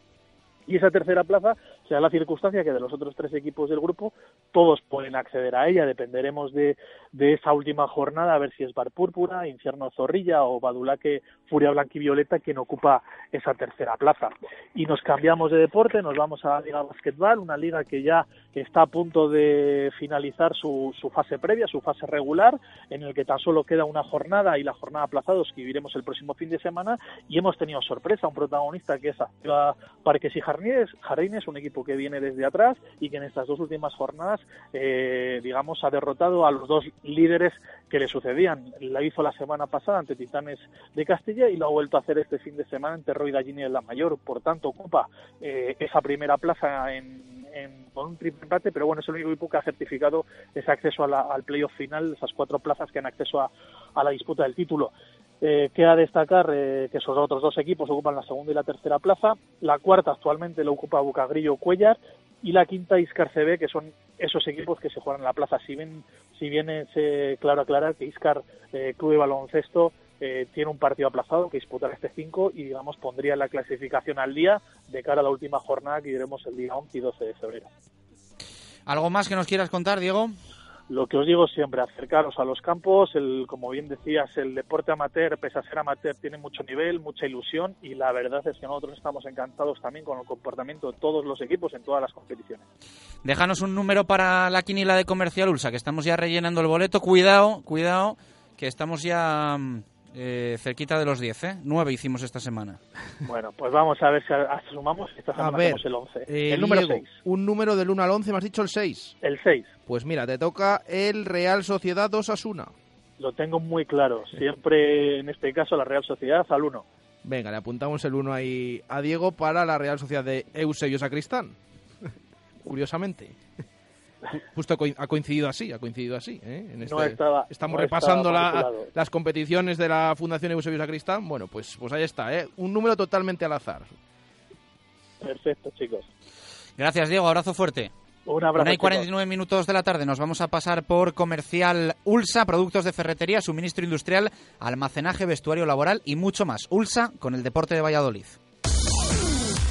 [SPEAKER 11] Y esa tercera plaza se da la circunstancia que de los otros tres equipos del grupo todos pueden acceder a ella. Dependeremos de, de esa última jornada, a ver si es Bar Púrpura, Infierno Zorrilla o Badulaque Furia Blanquivioleta quien ocupa esa tercera plaza. Y nos cambiamos de deporte, nos vamos a la Liga Basquetbol, una liga que ya está a punto de finalizar su, su fase previa, su fase regular, en el que tan solo queda una jornada y la jornada aplazados que viviremos el próximo fin de semana. Y hemos tenido sorpresa, un protagonista que es Activa Parques y Jardines, Jardines, un equipo que viene desde atrás y que en estas dos últimas jornadas, eh, digamos, ha derrotado a los dos líderes que le sucedían. La hizo la semana pasada ante Titanes de Castilla y lo ha vuelto a hacer este fin de semana ante Roy Gallini en la mayor. Por tanto, ocupa eh, esa primera plaza en, con un triple empate, pero bueno, es el único equipo que ha certificado ese acceso a la- al playoff final, esas cuatro plazas que han acceso a la disputa del título. Eh, queda destacar eh, que esos otros dos equipos ocupan la segunda y la tercera plaza. La cuarta actualmente lo ocupa Bucagrillo Cuellar y la quinta Iscar CB, que son esos equipos que se juegan en la plaza. Si bien, si bien es eh, claro aclarar que Iscar Club de Baloncesto tiene un partido aplazado que disputar este 5 y digamos pondría la clasificación al día de cara a la última jornada que diremos el día 11 y 12 de febrero.
[SPEAKER 5] ¿Algo más que nos quieras contar, Diego?
[SPEAKER 11] Lo que os digo siempre, acercaros a los campos, el, como bien decías, el deporte amateur, pese a ser amateur, tiene mucho nivel, mucha ilusión y la verdad es que nosotros estamos encantados también con el comportamiento de todos los equipos en todas las competiciones.
[SPEAKER 5] Déjanos un número para la quinila de Comercial Ulsa, que estamos ya rellenando el boleto. Cuidado, cuidado, que estamos ya mm, eh, cerquita de los 10, ¿eh? 9 hicimos esta semana.
[SPEAKER 11] Bueno, pues vamos a ver si sumamos. Esta semana
[SPEAKER 9] A ver,
[SPEAKER 11] el 11.
[SPEAKER 9] eh,
[SPEAKER 11] el número
[SPEAKER 9] Diego,
[SPEAKER 11] 6.
[SPEAKER 9] Un número del 1 al 11, me has dicho el 6.
[SPEAKER 11] El 6.
[SPEAKER 9] Pues mira, te toca el Real Sociedad 2 Asuna.
[SPEAKER 11] Lo tengo muy claro. Siempre, en este caso, la Real Sociedad al 1.
[SPEAKER 9] Venga, le apuntamos el 1 ahí a Diego para la Real Sociedad de Eusebio Sacristán. Curiosamente. Ju- Justo ha coincidido así, ha coincidido así. ¿eh? En
[SPEAKER 11] No
[SPEAKER 9] este-
[SPEAKER 11] estaba-
[SPEAKER 9] estamos
[SPEAKER 11] no
[SPEAKER 9] repasando la- las competiciones de la Fundación Eusebio Sacristán. Bueno, pues, pues ahí está, ¿eh? un número totalmente al azar.
[SPEAKER 11] Perfecto, chicos.
[SPEAKER 5] Gracias, Diego. Abrazo fuerte.
[SPEAKER 11] Un abrazo.
[SPEAKER 5] Una y
[SPEAKER 11] chicos.
[SPEAKER 5] 49 minutos de la tarde nos vamos a pasar por Comercial Ulsa, productos de ferretería, suministro industrial, almacenaje, vestuario laboral y mucho más. Ulsa con el deporte de Valladolid.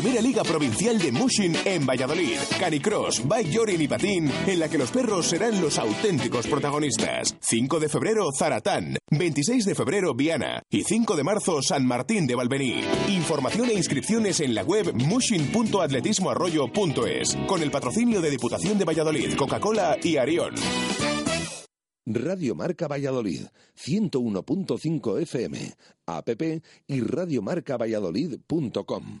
[SPEAKER 12] Primera Liga Provincial de Mushin en Valladolid. Canicross, Bike Jorin y Patín, en la que los perros serán los auténticos protagonistas. 5 de febrero, Zaratán. 26 de febrero, Viana. Y 5 de marzo, San Martín de Valvení. Información e inscripciones en la web mushin.atletismoarroyo.es. Con el patrocinio de Diputación de Valladolid, Coca-Cola y Arión.
[SPEAKER 1] Radio Marca Valladolid, 101.5 FM, app y radiomarcavalladolid.com.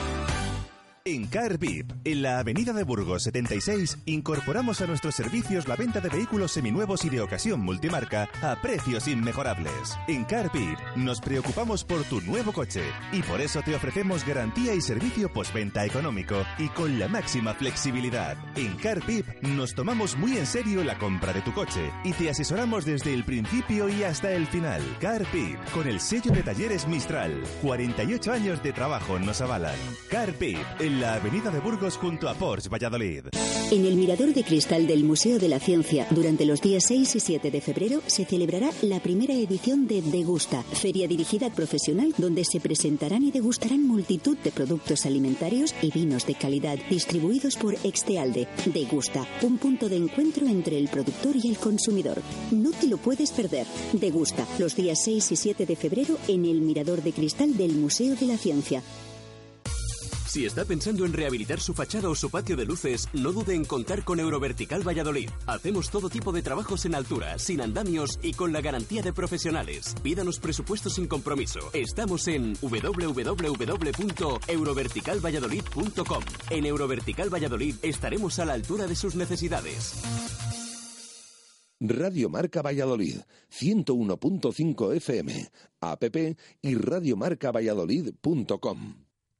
[SPEAKER 13] En Car VIP, en la avenida de Burgos 76, incorporamos a nuestros servicios la venta de vehículos seminuevos y de ocasión multimarca a precios inmejorables. En Car VIP nos preocupamos por tu nuevo coche y por eso te ofrecemos garantía y servicio postventa económico y con la máxima flexibilidad. En Car VIP nos tomamos muy en serio la compra de tu coche y te asesoramos desde el principio y hasta el final. Car VIP, con el sello de talleres Mistral. 48 años de trabajo nos avalan. Car VIP, en la avenida de Burgos junto a Porsche Valladolid.
[SPEAKER 10] En el Mirador de Cristal del Museo de la Ciencia, durante los días 6 y 7 de febrero, se celebrará la primera edición de Degusta, feria dirigida al profesional, donde se presentarán y degustarán multitud de productos alimentarios y vinos de calidad distribuidos por Extealde. Degusta, un punto de encuentro entre el productor y el consumidor. No te lo puedes perder. Degusta, los días 6 y 7 de febrero en el Mirador de Cristal del Museo de la Ciencia.
[SPEAKER 14] Si está pensando en rehabilitar su fachada o su patio de luces, no dude en contar con Eurovertical Valladolid. Hacemos todo tipo de trabajos en altura, sin andamios y con la garantía de profesionales. Pídanos presupuesto sin compromiso. Estamos en www.euroverticalvalladolid.com. En Eurovertical Valladolid estaremos a la altura de sus necesidades.
[SPEAKER 1] Radio Marca Valladolid, 101.5 FM, app y radiomarcavalladolid.com.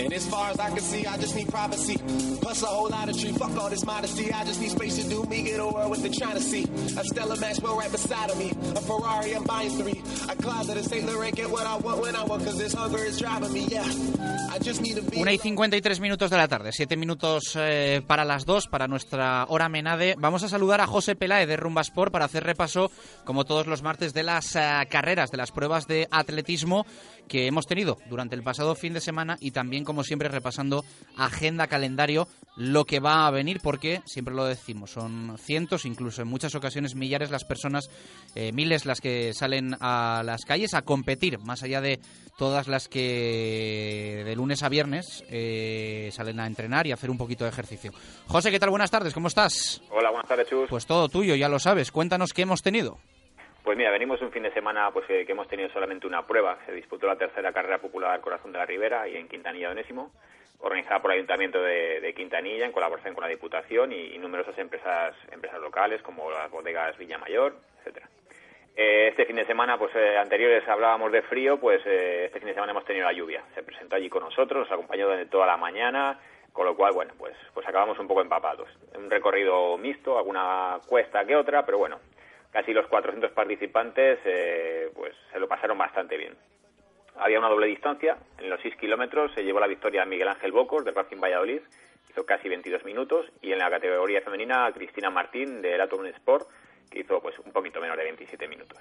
[SPEAKER 15] En
[SPEAKER 4] As far as I can see, I just need privacy. Plus a whole lot of tree. Fuck all this modesty. I just need space to do me. Get a world with the to see. A Stella Maxwell right beside of me. A Ferrari, I'm buying three. A closet of St. Laurent. Get what I want when I want. Cause this hunger is driving me. Yeah. I just need to be.
[SPEAKER 5] Una y 53 minutos de la tarde, 7 minutos eh, para las 2, para nuestra hora menade. Vamos a saludar a José Peláez de Rumba Sport para hacer repaso, como todos los martes, de las eh, carreras, de las pruebas de atletismo que hemos tenido durante el pasado fin de semana y también, como siempre, repasando agenda, calendario, lo que va a venir, porque siempre lo decimos, son cientos, incluso en muchas ocasiones millares las personas, eh, miles las que salen a las calles a competir, más allá de todas las que de lunes a viernes eh, salen a entrenar y a hacer un poquito de ejercicio. José, ¿qué tal? Buenas tardes, ¿cómo estás?
[SPEAKER 15] Hola, buenas tardes, Chus.
[SPEAKER 5] Pues todo tuyo, ya lo sabes. Cuéntanos qué hemos tenido.
[SPEAKER 15] Pues mira, venimos un fin de semana pues eh, que hemos tenido solamente una prueba. Se disputó la tercera carrera popular Corazón de la Ribera y en Quintanilla Onésimo, organizada por el Ayuntamiento de, de Quintanilla en colaboración con la Diputación y, y, numerosas empresas empresas locales como las bodegas Villamayor, etcétera. Eh, este fin de semana, pues eh, anteriores hablábamos de frío, pues eh, este fin de semana hemos tenido la lluvia. Se presentó allí con nosotros, nos acompañó durante toda la mañana, con lo cual, bueno, pues, pues acabamos un poco empapados. Un recorrido mixto, alguna cuesta que otra, pero bueno, casi los 400 participantes eh, pues se lo pasaron bastante bien. Había una doble distancia, en los 6 kilómetros se llevó la victoria Miguel Ángel Bocos de Racing Valladolid, hizo casi 22 minutos, y en la categoría femenina Cristina Martín del Atom Sport, que hizo pues un poquito menos de 27 minutos.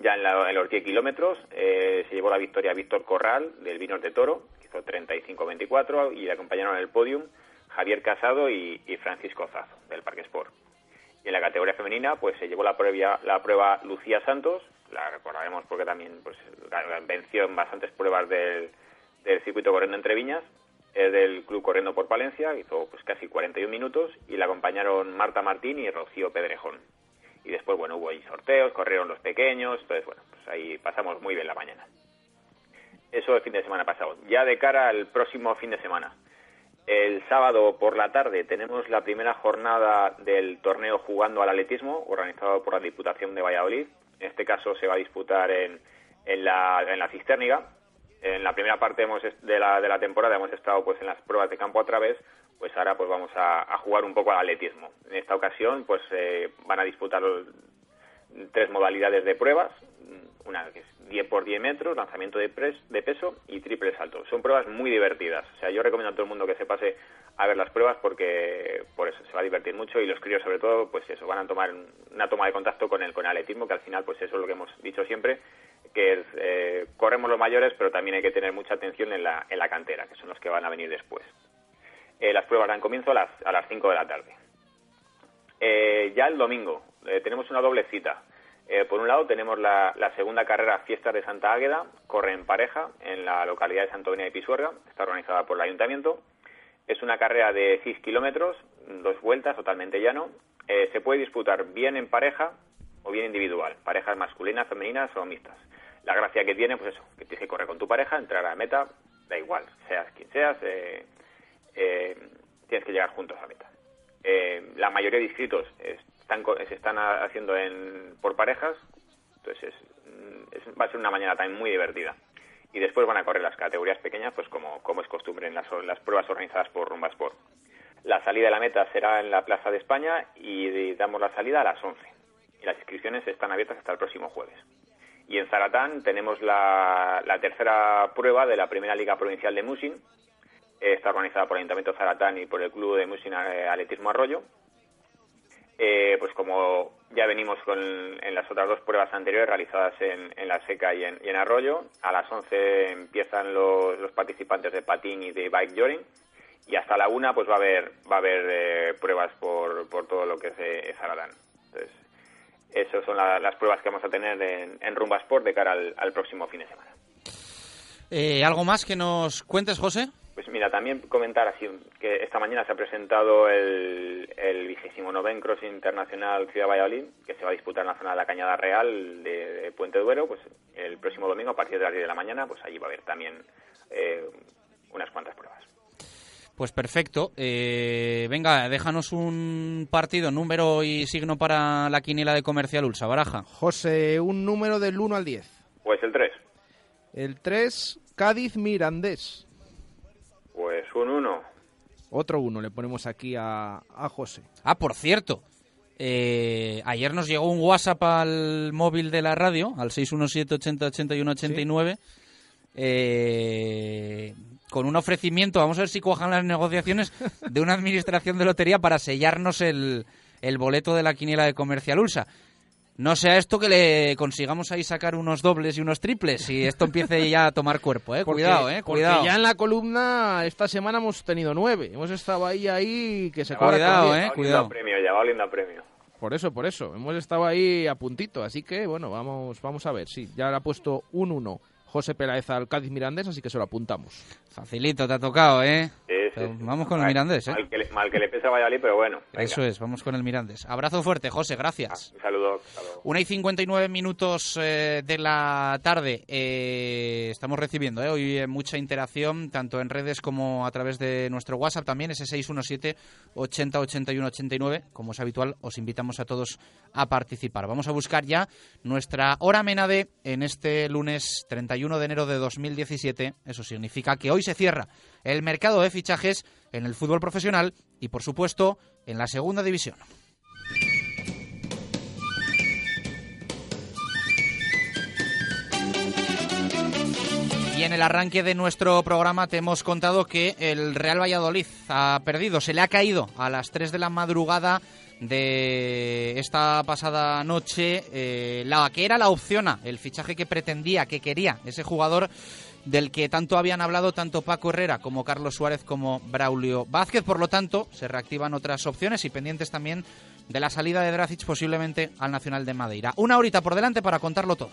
[SPEAKER 15] Ya en, los 10 kilómetros eh, se llevó la victoria Víctor Corral del Vinos de Toro, que hizo 35-24, y le acompañaron en el podium Javier Casado y, y Francisco Zazo del Parque Sport. Y en la categoría femenina, pues se llevó la prueba, la prueba Lucía Santos, la recordaremos porque también pues, venció en bastantes pruebas del, del circuito corriendo entre viñas, es del Club Corriendo por Palencia, hizo pues casi 41 minutos, y la acompañaron Marta Martín y Rocío Pedrejón. Y después, bueno, hubo ahí sorteos, corrieron los pequeños, entonces, bueno, pues ahí pasamos muy bien la mañana. Eso el fin de semana pasado. Ya de cara al próximo fin de semana. El sábado por la tarde tenemos la primera jornada del torneo jugando al atletismo, organizado por la Diputación de Valladolid. En este caso se va a disputar en, en, la, en la Cisterniga. En la primera parte hemos, de, la, de la temporada hemos estado pues en las pruebas de campo a través, pues ahora pues vamos a, jugar un poco al atletismo. En esta ocasión pues eh, van a disputar tres modalidades de pruebas, una que es 10 por 10 metros, lanzamiento de, pres, de peso y triple salto. Son pruebas muy divertidas. O sea, yo recomiendo a todo el mundo que se pase a ver las pruebas porque por eso se va a divertir mucho y los críos sobre todo, pues eso, van a tomar una toma de contacto con el, con el que al final pues eso es lo que hemos dicho siempre, que es, eh, corremos los mayores, pero también hay que tener mucha atención en la, en la cantera, que son los que van a venir después. Eh, las pruebas dan comienzo a las, a las 5 de la tarde. Eh, ya el domingo eh, tenemos una doble cita. Eh, por un lado tenemos la, segunda carrera Fiestas de Santa Águeda, corre en pareja en la localidad de Santoña de Pisuerga, está organizada por el Ayuntamiento. Es una carrera de 6 kilómetros, dos vueltas, totalmente llano. Eh, se puede disputar bien en pareja o bien individual, parejas masculinas, femeninas o mixtas. La gracia que tiene, pues eso, que tienes que correr con tu pareja, entrar a la meta, da igual, seas quien seas, eh, tienes que llegar juntos a la meta. la mayoría de inscritos están, se están haciendo en, por parejas, entonces es, es, va a ser una mañana también muy divertida. Y después van a correr las categorías pequeñas, pues como, es costumbre en las, las pruebas organizadas por Rumba Sport. La salida de la meta será en la Plaza de España y damos la salida a las 11. Y las inscripciones están abiertas hasta el próximo jueves. Y en Zaratán tenemos la, tercera prueba de la primera Liga Provincial de Musin. Está organizada por el Ayuntamiento de Zaratán y por el Club de Musin Atletismo Arroyo eh, pues como ya venimos con, en las otras dos pruebas anteriores realizadas en, en la seca y en, Arroyo, a las 11 empiezan los, participantes de patín y de bike joring y hasta la una pues va a haber va a haber eh, pruebas por, por todo lo que es, eh, Zaradán. Entonces, esas son la, las pruebas que vamos a tener en, en Rumba Sport de cara al, al próximo fin de semana.
[SPEAKER 5] Eh, ¿Algo más que nos cuentes, José?
[SPEAKER 15] Pues mira, también comentar así que esta mañana se ha presentado el, el vigésimo noven Cross Internacional Ciudad Valladolid, que se va a disputar en la zona de la Cañada Real de, de Puente Duero, pues el próximo domingo a partir de las 10 de la mañana, pues allí va a haber también eh, unas cuantas pruebas.
[SPEAKER 5] Pues perfecto. Eh, venga, déjanos un partido, número y signo para la quiniela de Comercial Ulsa, Baraja.
[SPEAKER 9] José, un número del 1 al 10.
[SPEAKER 15] Pues el 3.
[SPEAKER 9] El 3, Cádiz Mirandés.
[SPEAKER 15] Un 1.
[SPEAKER 9] Otro 1 le ponemos aquí a, a José.
[SPEAKER 5] Ah, por cierto, eh, ayer nos llegó un WhatsApp al móvil de la radio, al 617 80 81 89, eh, con un ofrecimiento, vamos a ver si cuajan las negociaciones, de una administración de lotería para sellarnos el, el boleto de la quiniela de Comercial Ulsa. No sea esto que le consigamos ahí sacar unos dobles y unos triples y esto empiece ya a tomar cuerpo, ¿eh?
[SPEAKER 9] Porque-
[SPEAKER 5] cuidado, ¿eh?
[SPEAKER 9] porque
[SPEAKER 5] Cuidado.
[SPEAKER 9] ya en la columna esta semana hemos tenido nueve. Hemos estado ahí, ahí, que se cobra
[SPEAKER 5] Cuidado, eh,
[SPEAKER 15] Va a premio, ya va oliendo a premio.
[SPEAKER 9] Por eso, por eso. Hemos estado ahí a puntito. Así que, bueno, vamos, vamos a ver. Sí, ya le ha puesto un 1 José Peláez al Cádiz Mirandés, así que se lo apuntamos.
[SPEAKER 5] Facilito, te ha tocado, ¿eh?
[SPEAKER 15] Sí, sí.
[SPEAKER 5] Vamos con el Mirandés, ¿eh?
[SPEAKER 15] Mal que le, mal que le pesa a Valladolid, pero bueno. venga.
[SPEAKER 5] Eso es, vamos con el Mirandés. Abrazo fuerte, José, gracias.
[SPEAKER 15] Un saludo.
[SPEAKER 5] Una y 59 minutos eh, de la tarde. Eh, estamos recibiendo eh, hoy eh, mucha interacción, tanto en redes como a través de nuestro WhatsApp también, ese 617 80 81 89. Como es habitual, os invitamos a todos a participar. Vamos a buscar ya nuestra hora menade en este lunes 31 de enero de 2017. Eso significa que hoy se cierra el mercado de fichajes en el fútbol profesional y, por supuesto, en la segunda división. Y en el arranque de nuestro programa te hemos contado que el Real Valladolid ha perdido, se le ha caído a las 3 de la madrugada de esta pasada noche eh, la que era la opción A, el fichaje que pretendía, que quería ese jugador del que tanto habían hablado tanto Paco Herrera como Carlos Suárez como Braulio Vázquez. Por lo tanto, se reactivan otras opciones y pendientes también de la salida de Dracic posiblemente al Nacional de Madeira. Una horita por delante para contarlo todo.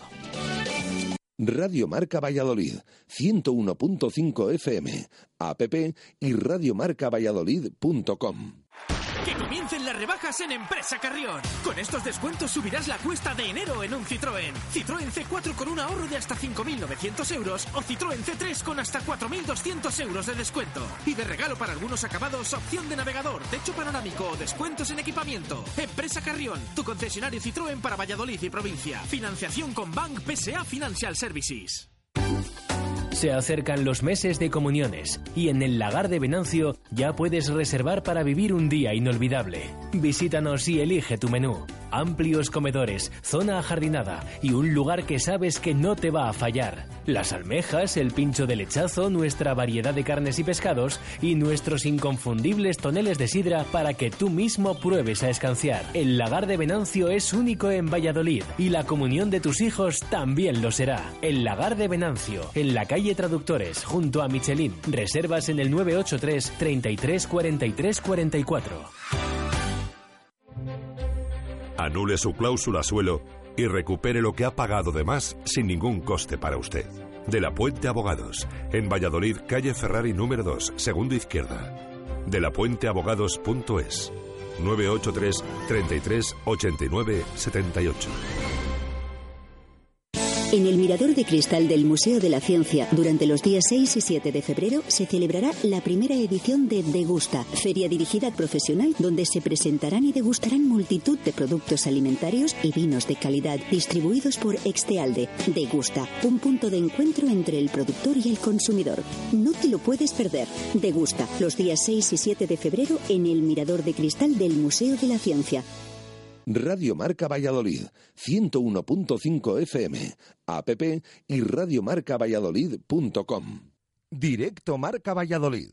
[SPEAKER 1] Radio Marca Valladolid, 101.5 FM, app y radiomarcavalladolid.com.
[SPEAKER 16] Que comiencen las rebajas en Empresa Carrión. Con estos descuentos subirás la cuesta de enero en un Citroën. Citroën C4 con un ahorro de hasta 5.900 euros o Citroën C3 con hasta 4.200 euros de descuento. Y de regalo para algunos acabados, opción de navegador, techo panorámico o descuentos en equipamiento. Empresa Carrión, tu concesionario Citroën para Valladolid y provincia. Financiación con Bank PSA Financial Services.
[SPEAKER 8] Se acercan los meses de comuniones y en el lagar de Venancio ya puedes reservar para vivir un día inolvidable. Visítanos y elige tu menú. Amplios comedores, zona ajardinada y un lugar que sabes que no te va a fallar. Las almejas, el pincho de lechazo, nuestra variedad de carnes y pescados y nuestros inconfundibles toneles de sidra para que tú mismo pruebes a escanciar. El lagar de Venancio es único en Valladolid y la comunión de tus hijos también lo será. El lagar de Venancio, en la calle Traductores, junto a Michelin. Reservas en el 983 33 43 44.
[SPEAKER 17] Anule su cláusula suelo y recupere lo que ha pagado de más sin ningún coste para usted. De la Puente Abogados, en Valladolid, calle Ferrari número 2, segundo izquierda. De la puenteabogados.es 983 33 89 78.
[SPEAKER 10] En el Mirador de Cristal del Museo de la Ciencia, durante los días 6 y 7 de febrero, se celebrará la primera edición de Degusta, feria dirigida al profesional, donde se presentarán y degustarán multitud de productos alimentarios y vinos de calidad distribuidos por Extealde. Degusta, un punto de encuentro entre el productor y el consumidor. No te lo puedes perder. Degusta, los días 6 y 7 de febrero en el Mirador de Cristal del Museo de la Ciencia.
[SPEAKER 1] Radio Marca Valladolid, 101.5 FM, app y radiomarcavalladolid.com. Directo Marca Valladolid.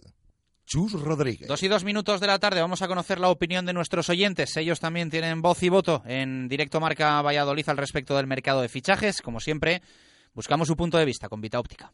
[SPEAKER 1] Chus Rodríguez.
[SPEAKER 5] Dos y dos minutos de la tarde vamos a conocer la opinión de nuestros oyentes. Ellos también tienen voz y voto en directo Marca Valladolid al respecto del mercado de fichajes. Como siempre, buscamos su punto de vista con Vita Óptica.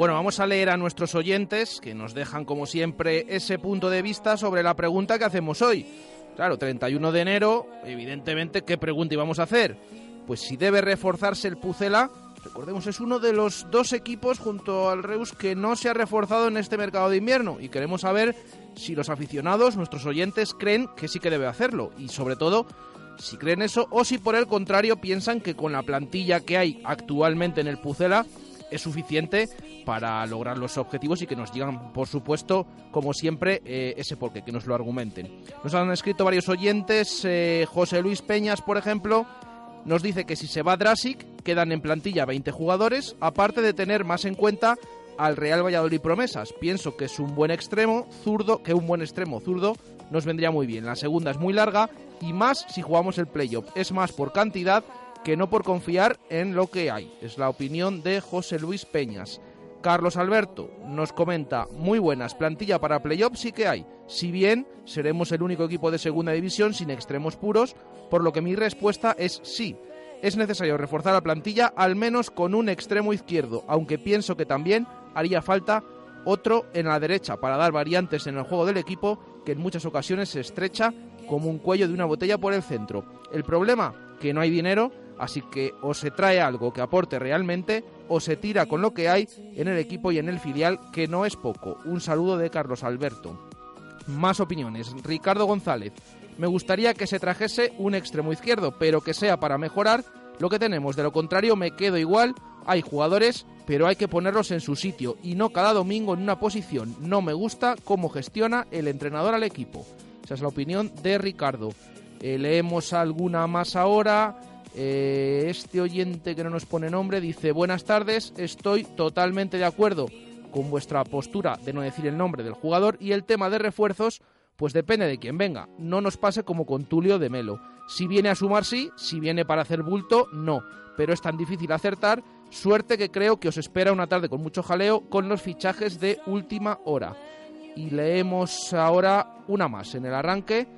[SPEAKER 9] Bueno, vamos a leer a nuestros oyentes que nos dejan como siempre ese punto de vista sobre la pregunta que hacemos hoy. Claro, 31 de enero, evidentemente, ¿qué pregunta íbamos a hacer? Pues si debe reforzarse el Pucela, recordemos, es uno de los dos equipos junto al Reus que no se ha reforzado en este mercado de invierno y queremos saber si los aficionados, nuestros oyentes, creen que sí que debe hacerlo y sobre todo si creen eso o si por el contrario piensan que con la plantilla que hay actualmente en el Pucela es suficiente para lograr los objetivos y que nos digan, por supuesto, como siempre, eh, ese porqué, que nos lo argumenten. Nos han escrito varios oyentes, eh, José Luis Peñas, por ejemplo, nos dice que si se va Drasic, quedan en plantilla 20 jugadores, aparte de tener más en cuenta al Real Valladolid promesas. Pienso que es un buen extremo zurdo, que un buen extremo zurdo nos vendría muy bien. La segunda es muy larga y más si jugamos el playoff. Es más por cantidad que no por confiar en lo que hay. Es la opinión de José Luis Peñas. Carlos Alberto nos comenta, muy buenas, plantilla para playoff sí que hay, si bien seremos el único equipo de segunda división sin extremos puros, por lo que mi respuesta es sí. Es necesario reforzar la plantilla al menos con un extremo izquierdo, aunque pienso que también haría falta otro en la derecha para dar variantes en el juego del equipo que en muchas ocasiones se estrecha como un cuello de una botella por el centro. El problema, que no hay dinero, así que o se trae algo que aporte realmente o se tira con lo que hay en el equipo y en el filial, que no es poco. Un saludo de Carlos Alberto. Más opiniones. Ricardo González. Me gustaría que se trajese un extremo izquierdo, pero que sea para mejorar lo que tenemos. De lo contrario, me quedo igual. Hay jugadores, pero hay que ponerlos en su sitio y no cada domingo en una posición. No me gusta cómo gestiona el entrenador al equipo. Esa es la opinión de Ricardo. Eh, leemos alguna más ahora. Eh, este oyente que no nos pone nombre dice, buenas tardes, estoy totalmente de acuerdo con vuestra postura de no decir el nombre del jugador y el tema de refuerzos, pues depende de quién venga. No nos pase como con Tulio de Melo. Si viene a sumar, sí, si viene para hacer bulto, no. Pero es tan difícil acertar, suerte que creo que os espera una tarde con mucho jaleo con los fichajes de última hora. Y leemos ahora una más en el arranque.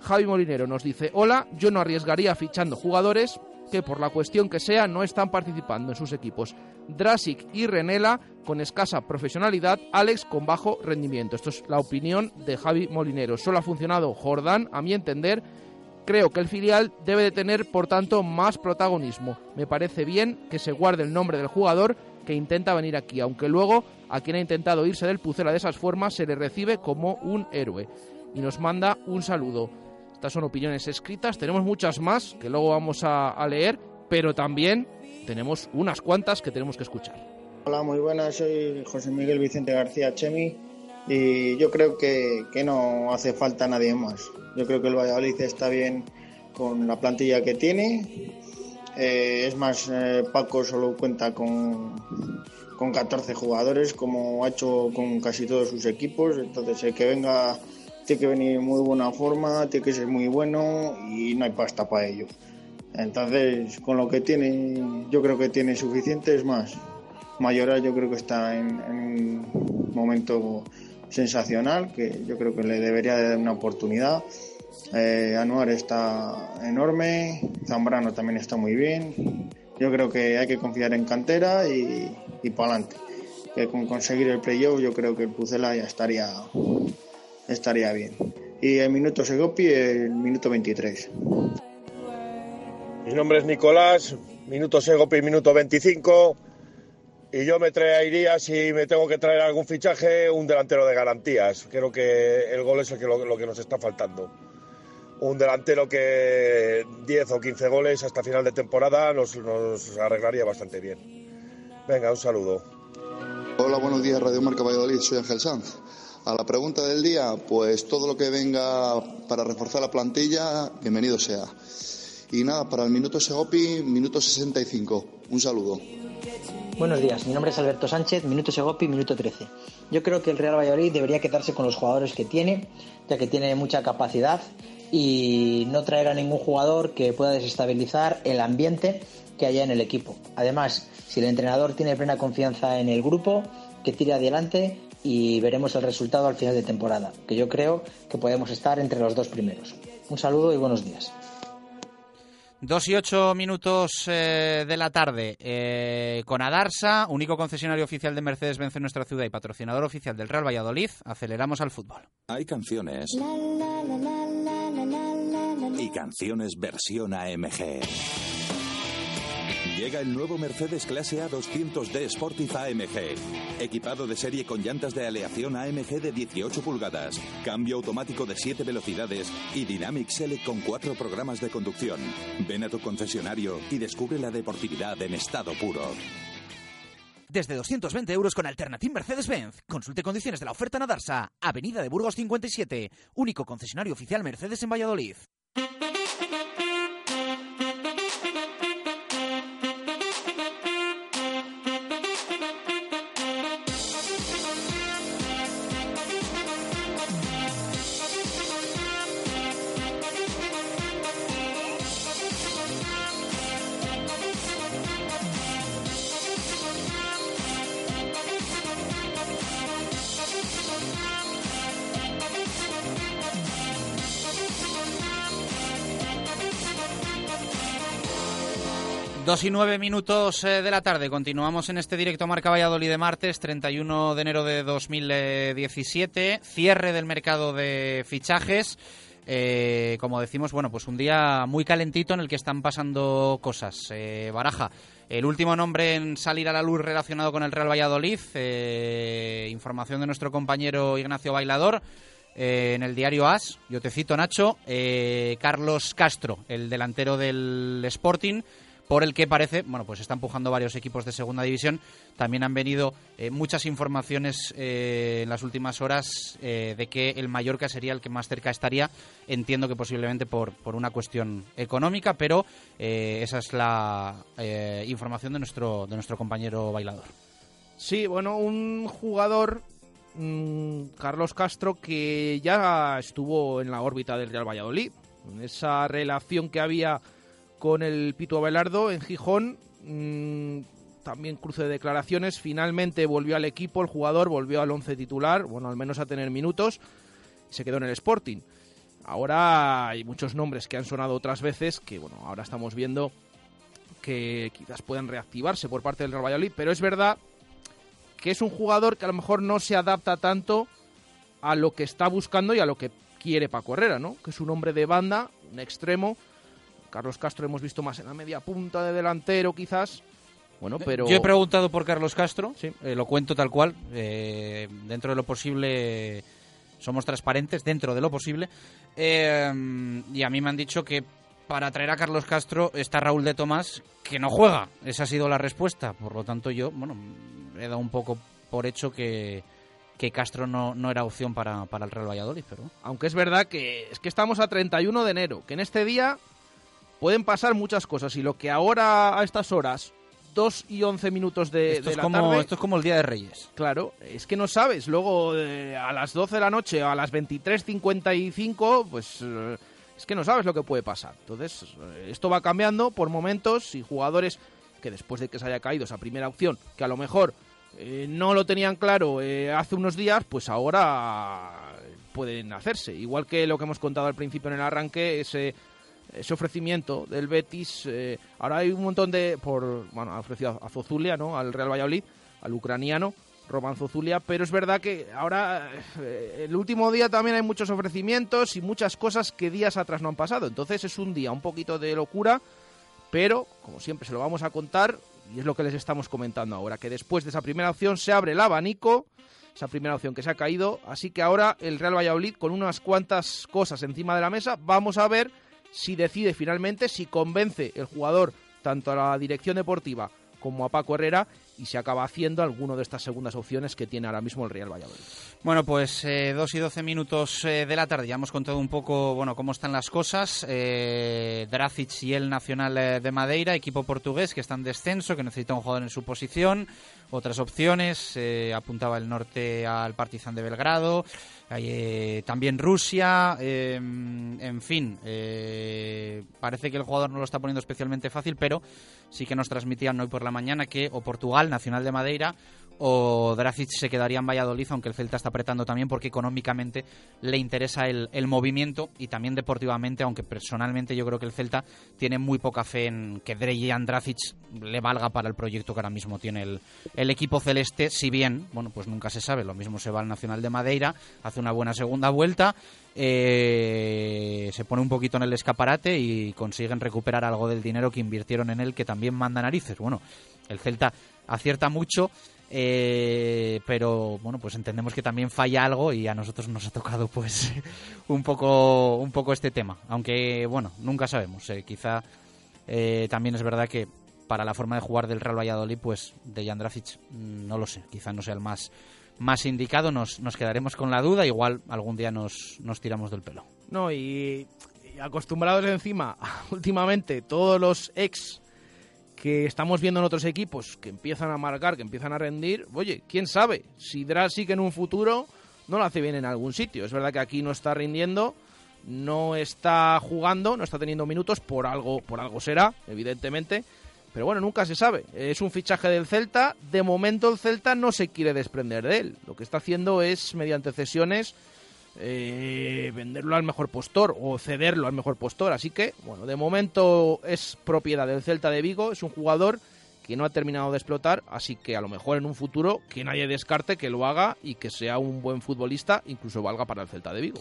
[SPEAKER 9] Javi Molinero nos dice, hola, yo no arriesgaría fichando jugadores que por la cuestión que sea no están participando en sus equipos. Drasic y Renela con escasa profesionalidad, Alex con bajo rendimiento. Esto es la opinión de Javi Molinero. Solo ha funcionado Jordán, a mi entender. Creo que el filial debe de tener, por tanto, más protagonismo. Me parece bien que se guarde el nombre del jugador que intenta venir aquí, aunque luego a quien ha intentado irse del Pucela de esas formas se le recibe como un héroe. Y nos manda un saludo. Estas son opiniones escritas, tenemos muchas más que luego vamos a, leer, pero también tenemos unas cuantas que tenemos que escuchar.
[SPEAKER 18] Hola, muy buenas, soy José Miguel Vicente García Chemi y yo creo que, no hace falta nadie más. Yo creo que el Valladolid está bien con la plantilla que tiene. Eh, es más, eh, Paco solo cuenta con, con 14 jugadores, como ha hecho con casi todos sus equipos. Entonces, el que venga tiene que venir en muy buena forma, tiene que ser muy bueno y no hay pasta para ello. Entonces, con lo que tiene, yo creo que tiene suficiente, más. Mayoral yo creo que está en, un momento sensacional, que yo creo que le debería de dar una oportunidad. Eh, Anuar está enorme, Zambrano también está muy bien. Yo creo que hay que confiar en cantera y, y para adelante. Que con conseguir el playoff yo creo que el Pucela ya estaría estaría bien. Y el minuto Segopi, el minuto 23.
[SPEAKER 19] Mi nombre es Nicolás, minuto Segopi, minuto 25. Y yo me traería, si me tengo que traer algún fichaje, un delantero de garantías. Creo que el gol es lo, que nos está faltando. Un delantero que 10 o 15 goles hasta final de temporada nos, nos arreglaría bastante bien. Venga, un saludo.
[SPEAKER 20] Hola, buenos días, Radio Marca Valladolid. Soy Ángel Sanz. A la pregunta del día, pues todo lo que venga para reforzar la plantilla, bienvenido sea. Y nada, para el minuto Segopi, minuto 65. Un saludo.
[SPEAKER 21] Buenos días, mi nombre es Alberto Sánchez, minuto Segopi, minuto 13. Yo creo que el Real Valladolid debería quedarse con los jugadores que tiene, ya que tiene mucha capacidad y no traer a ningún jugador que pueda desestabilizar el ambiente que haya en el equipo. Además, si el entrenador tiene plena confianza en el grupo, que tire adelante y veremos el resultado al final de temporada, que yo creo que podemos estar entre los dos primeros. Un saludo y buenos días.
[SPEAKER 5] Dos y ocho minutos eh, de la tarde eh, con Adarsa, único concesionario oficial de Mercedes-Benz en nuestra ciudad y patrocinador oficial del Real Valladolid. Aceleramos al fútbol.
[SPEAKER 22] Hay canciones y canciones versión AMG. Llega el nuevo Mercedes Clase A 200D Sportif AMG. Equipado de serie con llantas de aleación AMG de 18 pulgadas, cambio automático de 7 velocidades y Dynamic Select con 4 programas de conducción. Ven a tu concesionario y descubre la deportividad en estado puro.
[SPEAKER 5] Desde 220 euros con Alternative Mercedes-Benz. Consulte condiciones de la oferta en Adarsa, Avenida de Burgos 57, único concesionario oficial Mercedes en Valladolid. Dos y nueve minutos eh, de la tarde. Continuamos en este directo Marca Valladolid de martes, 31 de enero de 2017. Cierre del mercado de fichajes. Eh, como decimos, bueno, pues un día muy calentito en el que están pasando cosas. Eh, Baraja, el último nombre en salir a la luz relacionado con el Real Valladolid. información de nuestro compañero Ignacio Bailador. en el diario AS, yo te cito Nacho, Carlos Castro, el delantero del Sporting, por el que parece, bueno, pues está empujando varios equipos de segunda división. También han venido eh, muchas informaciones eh, en las últimas horas eh, de que el Mallorca sería el que más cerca estaría. Entiendo que posiblemente por, por una cuestión económica, pero esa es la información de nuestro, de nuestro compañero bailador.
[SPEAKER 9] Sí, bueno, un jugador mm, Carlos Castro que ya estuvo en la órbita del Real Valladolid. Esa relación que había con el Pito Abelardo en Gijón. Mm, también cruce de declaraciones. Finalmente volvió al equipo, el jugador volvió al once titular, bueno, al menos a tener minutos. Se quedó en el Sporting. Ahora hay muchos nombres que han sonado otras veces que, bueno, ahora estamos viendo que quizás puedan reactivarse por parte del Real Valladolid, pero es verdad que es un jugador que a lo mejor no se adapta tanto a lo que está buscando y a lo que quiere Paco Herrera, ¿no? Que es un hombre de banda, un extremo, Carlos Castro hemos visto más en la media punta de delantero, quizás. Bueno, pero...
[SPEAKER 5] Yo he preguntado por Carlos Castro, sí. Eh, lo cuento tal cual. Eh, dentro de lo posible somos transparentes, dentro de lo posible. Eh, y a mí me han dicho que para traer a Carlos Castro está Raúl de Tomás, que no juega. Esa ha sido la respuesta. Por lo tanto, yo, bueno, he dado un poco por hecho que, que Castro no, no era opción para, para, el Real Valladolid. Pero...
[SPEAKER 9] Aunque es verdad que es que estamos a 31 de enero, que en este día pueden pasar muchas cosas y lo que ahora a estas horas 2 y 11 minutos de,
[SPEAKER 5] esto la como, Esto es como el Día de Reyes.
[SPEAKER 9] Claro, es que no sabes. Luego eh, a las 12 de la noche o a las 23.55, pues eh, es que no sabes lo que puede pasar. Entonces, eh, esto va cambiando por momentos y jugadores que después de que se haya caído esa primera opción, que a lo mejor no lo tenían claro hace unos días, pues ahora pueden hacerse. Igual que lo que hemos contado al principio en el arranque, ese ese ofrecimiento del Betis. Eh, ahora hay un montón de. por Bueno, ha ofrecido a Zozulia, ¿no? Al Real Valladolid, al ucraniano. Roman Zozulia, pero es verdad que ahora, eh, el último día también hay muchos ofrecimientos y muchas cosas que días atrás no han pasado. Entonces es un día un poquito de locura, pero como siempre se lo vamos a contar y es lo que les estamos comentando ahora, que después de esa primera opción se abre el abanico, esa primera opción que se ha caído, así que ahora el Real Valladolid con unas cuantas cosas encima de la mesa, vamos a ver si decide finalmente, si convence el jugador tanto a la dirección deportiva como a Paco Herrera y se acaba haciendo alguno de estas segundas opciones que tiene ahora mismo el Real Valladolid.
[SPEAKER 5] Bueno, pues eh, 2 y 12 minutos eh, de la tarde. Ya hemos contado un poco bueno cómo están las cosas. Eh, Dracic y el Nacional eh, de Madeira, equipo portugués que está en descenso, que necesita un jugador en su posición. Otras opciones, eh, apuntaba el norte al Partizan de Belgrado. También Rusia, eh, en fin, parece que el jugador no lo está poniendo especialmente fácil, pero sí que nos transmitían hoy por la mañana que o Portugal, Nacional de Madeira, o Dracic se quedaría en Valladolid, aunque el Celta está apretando también porque económicamente le interesa el, movimiento y también deportivamente, aunque personalmente yo creo que el Celta tiene muy poca fe en que Dreyan Dracic le valga para el proyecto que ahora mismo tiene el, el, equipo celeste, si bien, bueno, pues nunca se sabe, lo mismo se va al Nacional de Madeira, hace una buena segunda vuelta, eh, se pone un poquito en el escaparate y consiguen recuperar algo del dinero que invirtieron en él, que también manda narices. Bueno, el Celta acierta mucho eh, pero bueno, pues entendemos que también falla algo y a nosotros nos ha tocado pues un poco, un poco este tema. Aunque bueno, nunca sabemos. Eh, quizá eh, también es verdad que para la forma de jugar del Real Valladolid, pues de Jandracic, mm, no lo sé, quizá no sea el más, más indicado. Nos, nos quedaremos con la duda, igual algún día nos, nos tiramos del pelo.
[SPEAKER 9] No, y, y acostumbrados encima, últimamente, todos los ex que estamos viendo en otros equipos que empiezan a marcar, que empiezan a rendir, oye, quién sabe si Drasic en un futuro no lo hace bien en algún sitio. Es verdad que aquí no está rindiendo, no está jugando, no está teniendo minutos, por algo, por algo será, evidentemente. Pero bueno, nunca se sabe. Es un fichaje del Celta. De momento el Celta no se quiere desprender de él. Lo que está haciendo es, mediante cesiones, eh, venderlo al mejor postor o cederlo al mejor postor. Así que, bueno, de momento es propiedad del Celta de Vigo, es un jugador que no ha terminado de explotar, así que a lo mejor en un futuro que nadie descarte que lo haga y que sea un buen futbolista, incluso valga para el Celta de Vigo.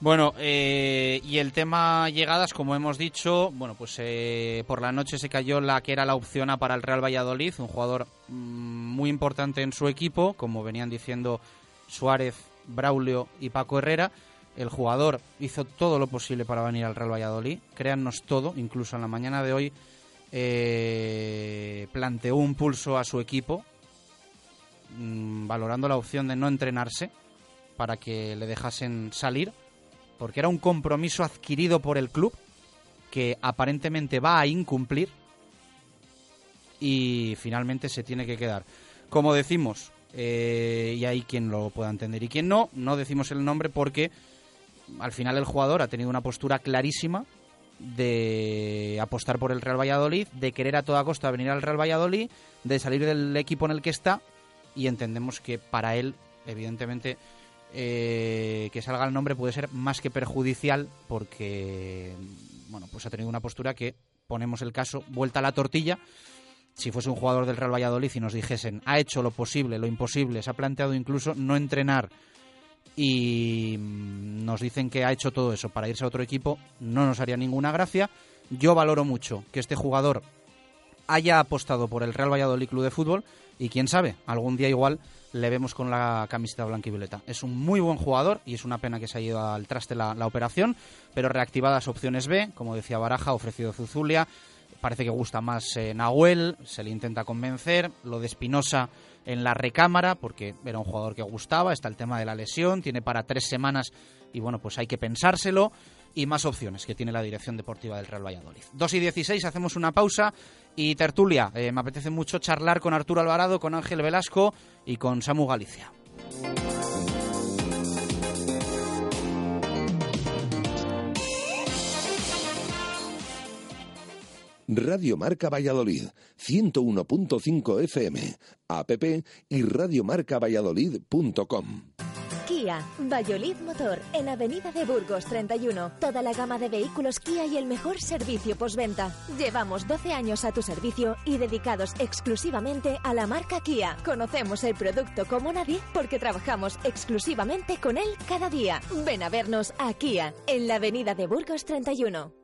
[SPEAKER 5] Bueno, eh, y el tema llegadas, como hemos dicho, bueno, pues eh, por la noche se cayó la que era la opción A para el Real Valladolid, un jugador mm, muy importante en su equipo, como venían diciendo Suárez, Braulio y Paco Herrera. El jugador hizo todo lo posible para venir al Real Valladolid, créannos todo, incluso en la mañana de hoy eh, planteó un pulso a su equipo, mmm, valorando la opción de no entrenarse para que le dejasen salir, porque era un compromiso adquirido por el club que aparentemente va a incumplir y finalmente se tiene que quedar. Como decimos, eh, y hay quien lo pueda entender y quien no. No decimos el nombre porque al final el jugador ha tenido una postura clarísima de apostar por el Real Valladolid, de querer a toda costa venir al Real Valladolid, de salir del equipo en el que está y entendemos que para él, evidentemente, eh, que salga el nombre puede ser más que perjudicial porque, bueno, pues ha tenido una postura que, ponemos el caso, vuelta a la tortilla si fuese un jugador del Real Valladolid y nos dijesen ha hecho lo posible, lo imposible, se ha planteado incluso no entrenar y mm, nos dicen que ha hecho todo eso para irse a otro equipo, no nos haría ninguna gracia. Yo valoro mucho que este jugador haya apostado por el Real Valladolid Club de Fútbol y quién sabe, algún día igual le vemos con la camiseta blanca y violeta. Es un muy buen jugador y es una pena que se haya ido al traste la, la operación, pero reactivadas opciones B, como decía Baraja, ofrecido Zuzulia, parece que gusta más eh, Nahuel, se le intenta convencer, lo de Espinosa en la recámara, porque era un jugador que gustaba, está el tema de la lesión, tiene para tres semanas y bueno, pues hay que pensárselo y más opciones que tiene la dirección deportiva del Real Valladolid. 2 y 16, hacemos una pausa y tertulia. Eh, me apetece mucho charlar con Arturo Alvarado, con Ángel Velasco y con Samu Galicia.
[SPEAKER 23] Radio Marca Valladolid, 101.5 FM, app y radiomarcavalladolid.com.
[SPEAKER 24] Kia, Valladolid Motor, en Avenida de Burgos 31. Toda la gama de vehículos Kia y el mejor servicio postventa. Llevamos 12 años a tu servicio y dedicados exclusivamente a la marca Kia. Conocemos el producto como nadie porque trabajamos exclusivamente con él cada día. Ven a vernos a Kia, en la Avenida de Burgos 31.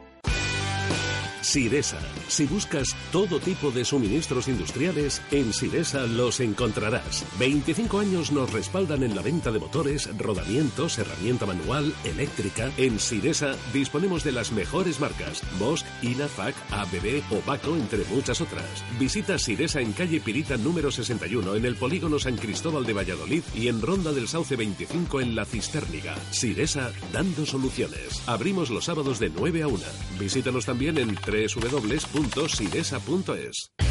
[SPEAKER 17] Siresa. Si buscas todo tipo de suministros industriales, en Siresa los encontrarás. 25 años nos respaldan en la venta de motores, rodamientos, herramienta manual, eléctrica. En Siresa disponemos de las mejores marcas: Bosch, INAFAC, ABB o Baco, entre muchas otras. Visita Siresa en calle Pirita número 61 en el polígono San Cristóbal de Valladolid y en Ronda del Sauce 25 en La Cisterniga. Siresa dando soluciones. Abrimos los sábados de 9 a 1. Visítanos también en www.siresa.es.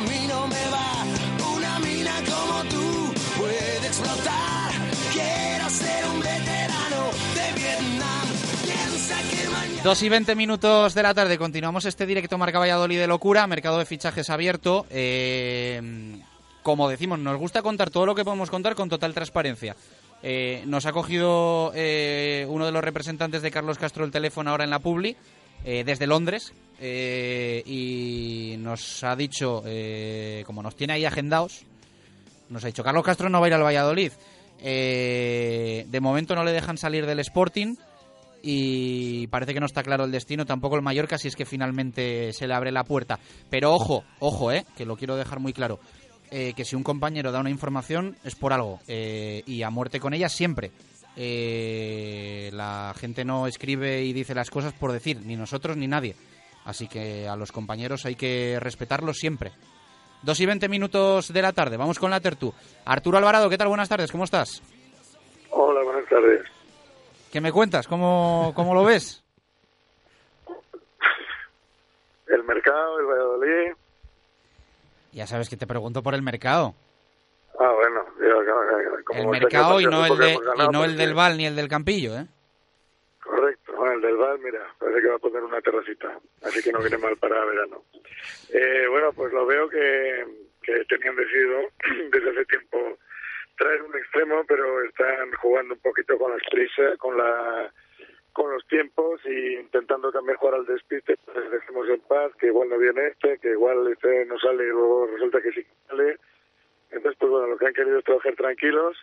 [SPEAKER 4] A mí no me va. Una mina como tú puede explotar. Quiero ser un veterano de Vietnam. Piensa que mañana.
[SPEAKER 5] 2 y 20 minutos de la tarde. Continuamos este directo Marca Valladolid de locura. Mercado de fichajes abierto. Eh, como decimos, nos gusta contar todo lo que podemos contar con total transparencia. Eh, nos ha cogido eh, uno de los representantes de Carlos Castro el teléfono ahora en la Publi, eh, desde Londres, eh, y nos ha dicho, eh, como nos tiene ahí agendados, nos ha dicho, Carlos Castro no va a ir al Valladolid. Eh, de momento no le dejan salir del Sporting y parece que no está claro el destino, tampoco el Mallorca, si es que finalmente se le abre la puerta. Pero ojo, ojo, eh, que lo quiero dejar muy claro, eh, que si un compañero da una información es por algo eh, y a muerte con ella siempre. Eh, la gente no escribe y dice las cosas por decir, ni nosotros ni nadie. Así que a los compañeros hay que respetarlos siempre. Dos y veinte minutos de la tarde, vamos con la tertu. Arturo Alvarado, ¿qué tal? Buenas tardes, ¿cómo estás?
[SPEAKER 25] Hola, buenas tardes.
[SPEAKER 5] ¿Qué me cuentas? ¿Cómo, cómo lo ves?
[SPEAKER 25] El mercado, el Valladolid.
[SPEAKER 5] Ya sabes que te pregunto por el mercado.
[SPEAKER 25] Ah, bueno, como
[SPEAKER 5] El mercado y no el, de,
[SPEAKER 25] ganado,
[SPEAKER 5] y no el del Val ni el del Campillo, ¿eh?
[SPEAKER 25] Correcto, bueno, el del Val, mira, parece que va a poner una terracita, así que no viene mal para verano. Eh, bueno, pues lo veo que, que tenían decidido desde hace tiempo traer un extremo, pero están jugando un poquito con las prisas, con la con los tiempos y intentando también jugar al despiste, pues dejemos en paz, que igual no viene este, que igual este no sale y luego resulta que sí que sale. Entonces, pues bueno, lo que han querido es trabajar tranquilos,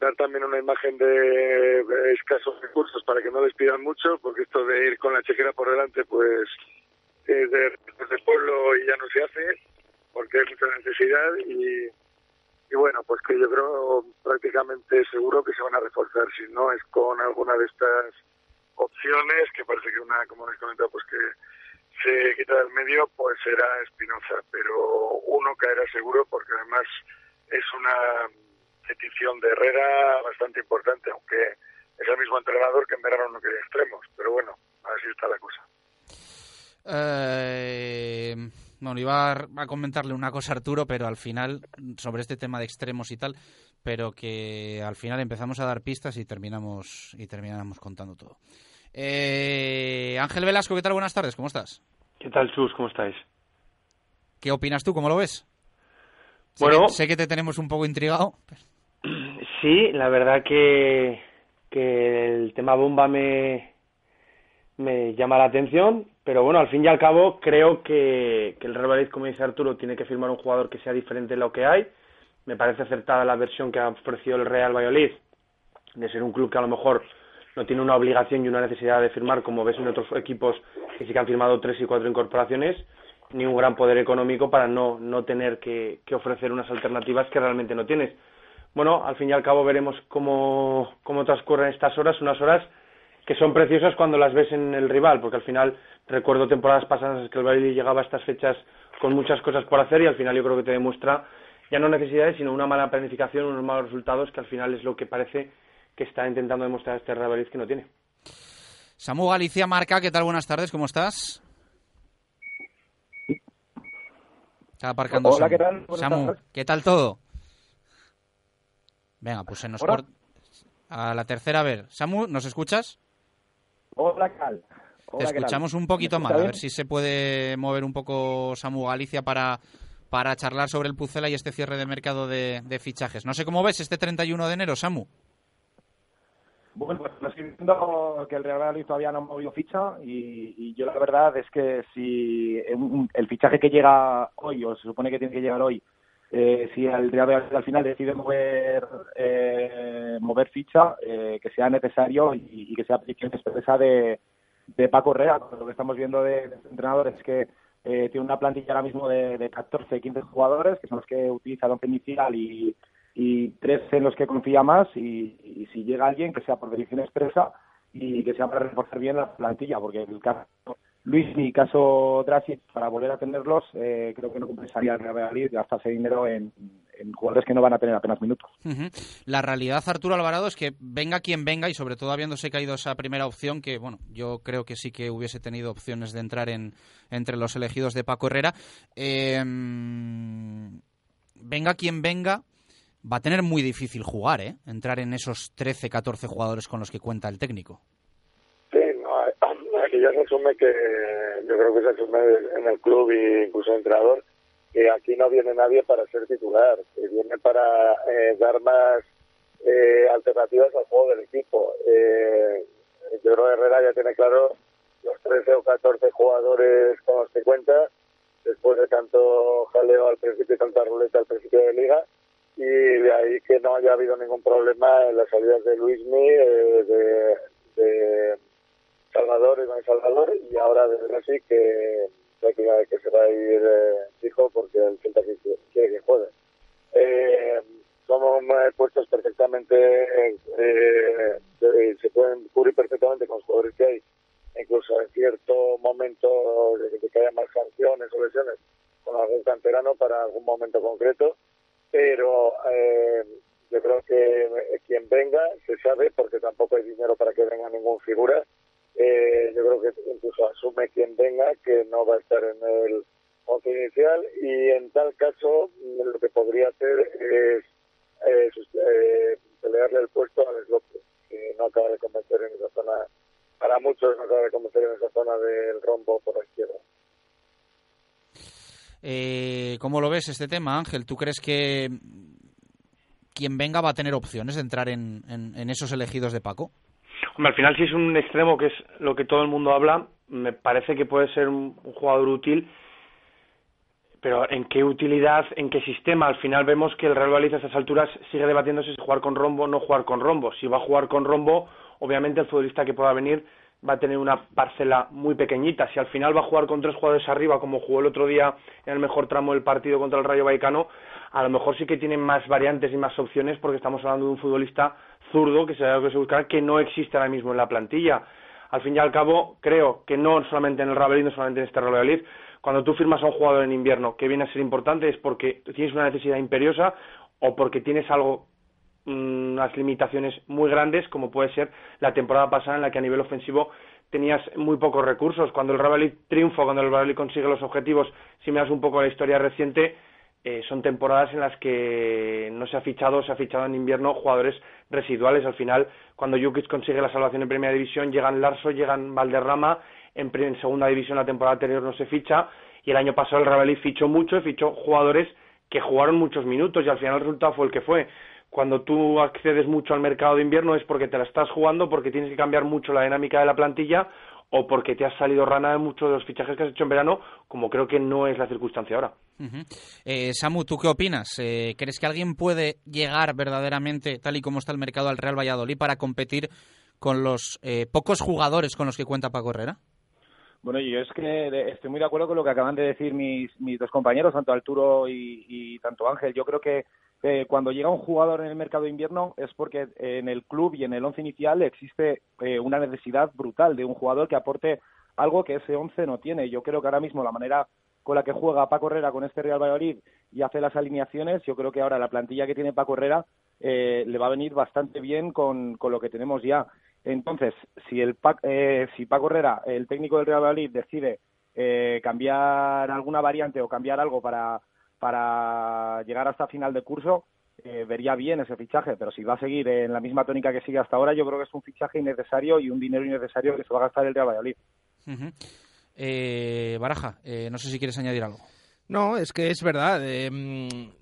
[SPEAKER 25] dar también una imagen de escasos recursos para que no despidan mucho, porque esto de ir con la chequera por delante, pues es de, pueblo y ya no se hace, porque hay mucha necesidad y, y bueno, pues que yo creo prácticamente seguro que se van a reforzar, si no es con alguna de estas opciones, que parece que una, como les comentado, pues que se quita del medio, pues será Espinoza, pero uno caerá seguro porque además es una petición de Herrera bastante importante, aunque es el mismo entrenador que en verano no quería extremos, pero bueno, así está la cosa.
[SPEAKER 5] Eh, bueno, iba a comentarle una cosa a Arturo, pero al final, sobre este tema de extremos y tal, pero que al final empezamos a dar pistas y terminamos, y terminamos contando todo. Eh, Ángel Velasco, ¿qué tal? Buenas tardes, ¿cómo estás?
[SPEAKER 26] ¿Qué tal, Chus? ¿Cómo estáis?
[SPEAKER 5] ¿Qué opinas tú? ¿Cómo lo ves?
[SPEAKER 26] Bueno.
[SPEAKER 5] sé que te tenemos un poco intrigado.
[SPEAKER 26] Sí, la verdad que, que el tema bomba me, me llama la atención, pero bueno, al fin y al cabo creo que, que el Real Madrid, como dice Arturo, tiene que firmar un jugador que sea diferente de lo que hay. Me parece acertada la versión que ha ofrecido el Real Valladolid, de ser un club que a lo mejor no tiene una obligación y una necesidad de firmar, como ves en otros equipos que sí que han firmado tres y cuatro incorporaciones, ni un gran poder económico para no, no tener que, que ofrecer unas alternativas que realmente no tienes. Bueno, al fin y al cabo veremos cómo, cómo transcurren estas horas, unas horas que son preciosas cuando las ves en el rival, porque al final recuerdo temporadas pasadas que el Valladolid llegaba a estas fechas con muchas cosas por hacer y al final yo creo que te demuestra ya no necesidades, sino una mala planificación, unos malos resultados que al final es lo que parece que está intentando demostrar este Real que no tiene.
[SPEAKER 5] Samu Galicia Marca, ¿qué tal? Buenas tardes, ¿cómo estás? Está aparcando
[SPEAKER 27] Hola,
[SPEAKER 5] Samu.
[SPEAKER 27] ¿qué tal? Buenas
[SPEAKER 5] Samu,
[SPEAKER 27] tardes.
[SPEAKER 5] ¿qué tal todo? Venga, pues se nos
[SPEAKER 27] Hola.
[SPEAKER 5] corta. A la tercera, a ver. Samu, ¿nos escuchas?
[SPEAKER 27] Hola, ¿qué tal? Hola,
[SPEAKER 5] Te escuchamos un poquito
[SPEAKER 27] ¿Me
[SPEAKER 5] mal, a ver si se puede mover un poco Samu Galicia para, para charlar sobre el Pucela y este cierre de mercado de, de fichajes. No sé cómo ves este 31 de enero, Samu.
[SPEAKER 27] Bueno, pues lo estoy viendo que el Real Madrid todavía no ha movido ficha y, yo la verdad es que si el fichaje que llega hoy, o se supone que tiene que llegar hoy, eh, si el Real Madrid al final decide mover eh, mover ficha, eh, que sea necesario y, y que sea petición expresa de, de Paco Herrera. Lo que estamos viendo de, de este entrenador es que eh, tiene una plantilla ahora mismo de, de 14, 15 jugadores, que son los que utiliza el once inicial y, y tres en los que confía más y, si llega alguien que sea por decisión expresa y que sea para reforzar bien la plantilla, porque el caso Luis y caso Drasic, para volver a tenerlos, eh, creo que no compensaría el Real gastarse dinero en, jugadores que no van a tener apenas minutos.
[SPEAKER 5] La realidad, Arturo Alvarado, es que venga quien venga y sobre todo habiéndose caído esa primera opción, que bueno, yo creo que sí que hubiese tenido opciones de entrar en entre los elegidos de Paco Herrera. eh, venga quien venga, va a tener muy difícil jugar, ¿eh? Entrar en esos 13, 14 jugadores con los que cuenta el técnico.
[SPEAKER 28] Sí, no, aquí ya se asume que, yo creo que se asume en el club e incluso el entrenador, que aquí no viene nadie para ser titular, que viene para eh, dar más eh, alternativas al juego del equipo. Eh, yo creo que Herrera ya tiene claro los 13 o 14 jugadores con los que cuenta, después de tanto jaleo al principio y tanta ruleta al principio de liga, y de ahí que no haya habido ningún problema en las salidas de Luismi, eh, de, de Salvador, Iván Salvador, y ahora de Brasil que, que, se va a ir eh, fijo porque el Celta quiere que juegue. Eh, somos puestos perfectamente, eh, eh, se pueden cubrir perfectamente con los jugadores que hay, incluso en cierto momento de que haya más sanciones o lesiones con algún canterano para algún momento concreto, pero eh, yo creo que eh, quien venga se sabe porque tampoco hay dinero para que venga ningún figura. Eh, yo creo que incluso asume quien venga que no va a estar en el once inicial y en tal caso lo que podría hacer es eh, sus- eh, pelearle el puesto a López, que no acaba de convencer en esa zona, para muchos no acaba de convencer en esa zona del rombo por la izquierda.
[SPEAKER 5] Eh, ¿Cómo lo ves este tema, Ángel? ¿Tú crees que quien venga va a tener opciones de entrar en, en- en esos elegidos de Paco?
[SPEAKER 26] Hombre, al final si es un extremo, que es lo que todo el mundo habla, me parece que puede ser un, jugador útil, pero ¿en qué utilidad, en qué sistema? Al final vemos que el Real Valladolid a estas alturas sigue debatiéndose si jugar con rombo o no jugar con rombo. Si va a jugar con rombo, obviamente el futbolista que pueda venir va a tener una parcela muy pequeñita. Si al final va a jugar con tres jugadores arriba, como jugó el otro día en el mejor tramo del partido contra el Rayo Vallecano, a lo mejor sí que tiene más variantes y más opciones porque estamos hablando de un futbolista zurdo que se que se buscará que no existe ahora mismo en la plantilla. Al fin y al cabo, creo que no solamente en el Valladolid, no solamente en este Real cuando tú firmas a un jugador en invierno que viene a ser importante es porque tienes una necesidad imperiosa o porque tienes algo unas limitaciones muy grandes, como puede ser la temporada pasada en la que a nivel ofensivo tenías muy pocos recursos. Cuando el Real triunfa, cuando el Real consigue los objetivos, si me das un poco la historia reciente, eh, son temporadas en las que no se ha fichado, se ha fichado en invierno jugadores residuales. Al final, cuando Jukic consigue la salvación en primera división, llegan Larso, llegan Valderrama, en, en segunda división la temporada anterior no se ficha, y el año pasado el Real fichó mucho, fichó jugadores que jugaron muchos minutos, y al final el resultado fue el que fue. Cuando tú accedes mucho al mercado de invierno es porque te la estás jugando, porque tienes que cambiar mucho la dinámica de la plantilla, o porque te has salido rana de muchos de los fichajes que has hecho en verano, como creo que no es la circunstancia ahora.
[SPEAKER 5] eh, Samu, ¿tú qué opinas? Eh, ¿Crees que alguien puede llegar verdaderamente, tal y como está el mercado, al Real Valladolid para competir con los eh, pocos jugadores con los que cuenta Paco Herrera?
[SPEAKER 27] Bueno, yo es que de- estoy muy de acuerdo con lo que acaban de decir mis, mis dos compañeros, tanto Arturo y, y tanto Ángel. Yo creo que eh, cuando llega un jugador en el mercado de invierno es porque en el club y en el once inicial existe eh, una necesidad brutal de un jugador que aporte algo que ese once no tiene. Yo creo que ahora mismo la manera con la que juega Paco Herrera con este Real Valladolid y hace las alineaciones, yo creo que ahora la plantilla que tiene Paco Herrera eh, le va a venir bastante bien con, con lo que tenemos ya. Entonces, si el eh, si Paco Herrera, el técnico del Real Valladolid, decide eh, cambiar alguna variante o cambiar algo para, para llegar hasta final de curso, eh, vería bien ese fichaje, pero si va a seguir en la misma tónica que sigue hasta ahora, yo creo que es un fichaje innecesario y un dinero innecesario que se va a gastar el Real Valladolid.
[SPEAKER 5] Eh, Baraja, eh, no sé si quieres añadir algo.
[SPEAKER 9] No, es que es verdad. eh,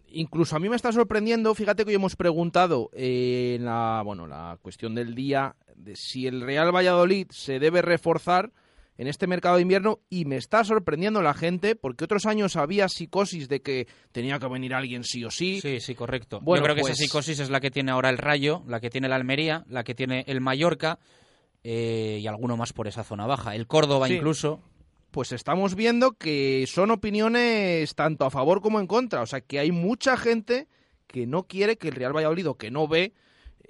[SPEAKER 9] incluso a mí me está sorprendiendo, fíjate que hoy hemos preguntado eh, en la, bueno, la cuestión del día de si el Real Valladolid se debe reforzar en este mercado de invierno y me está sorprendiendo la gente porque otros años había psicosis de que tenía que venir alguien sí o sí.
[SPEAKER 5] Sí, sí, correcto.
[SPEAKER 9] Bueno,
[SPEAKER 5] Yo creo que
[SPEAKER 9] pues-
[SPEAKER 5] esa psicosis es la que tiene ahora el Rayo, la que tiene el Almería, la que tiene el Mallorca eh, y alguno más por esa zona baja. El Córdoba
[SPEAKER 9] Sí.
[SPEAKER 5] incluso.
[SPEAKER 9] pues estamos viendo que son opiniones tanto a favor como en contra. O sea, que hay mucha gente que no quiere que el Real Valladolid o que no ve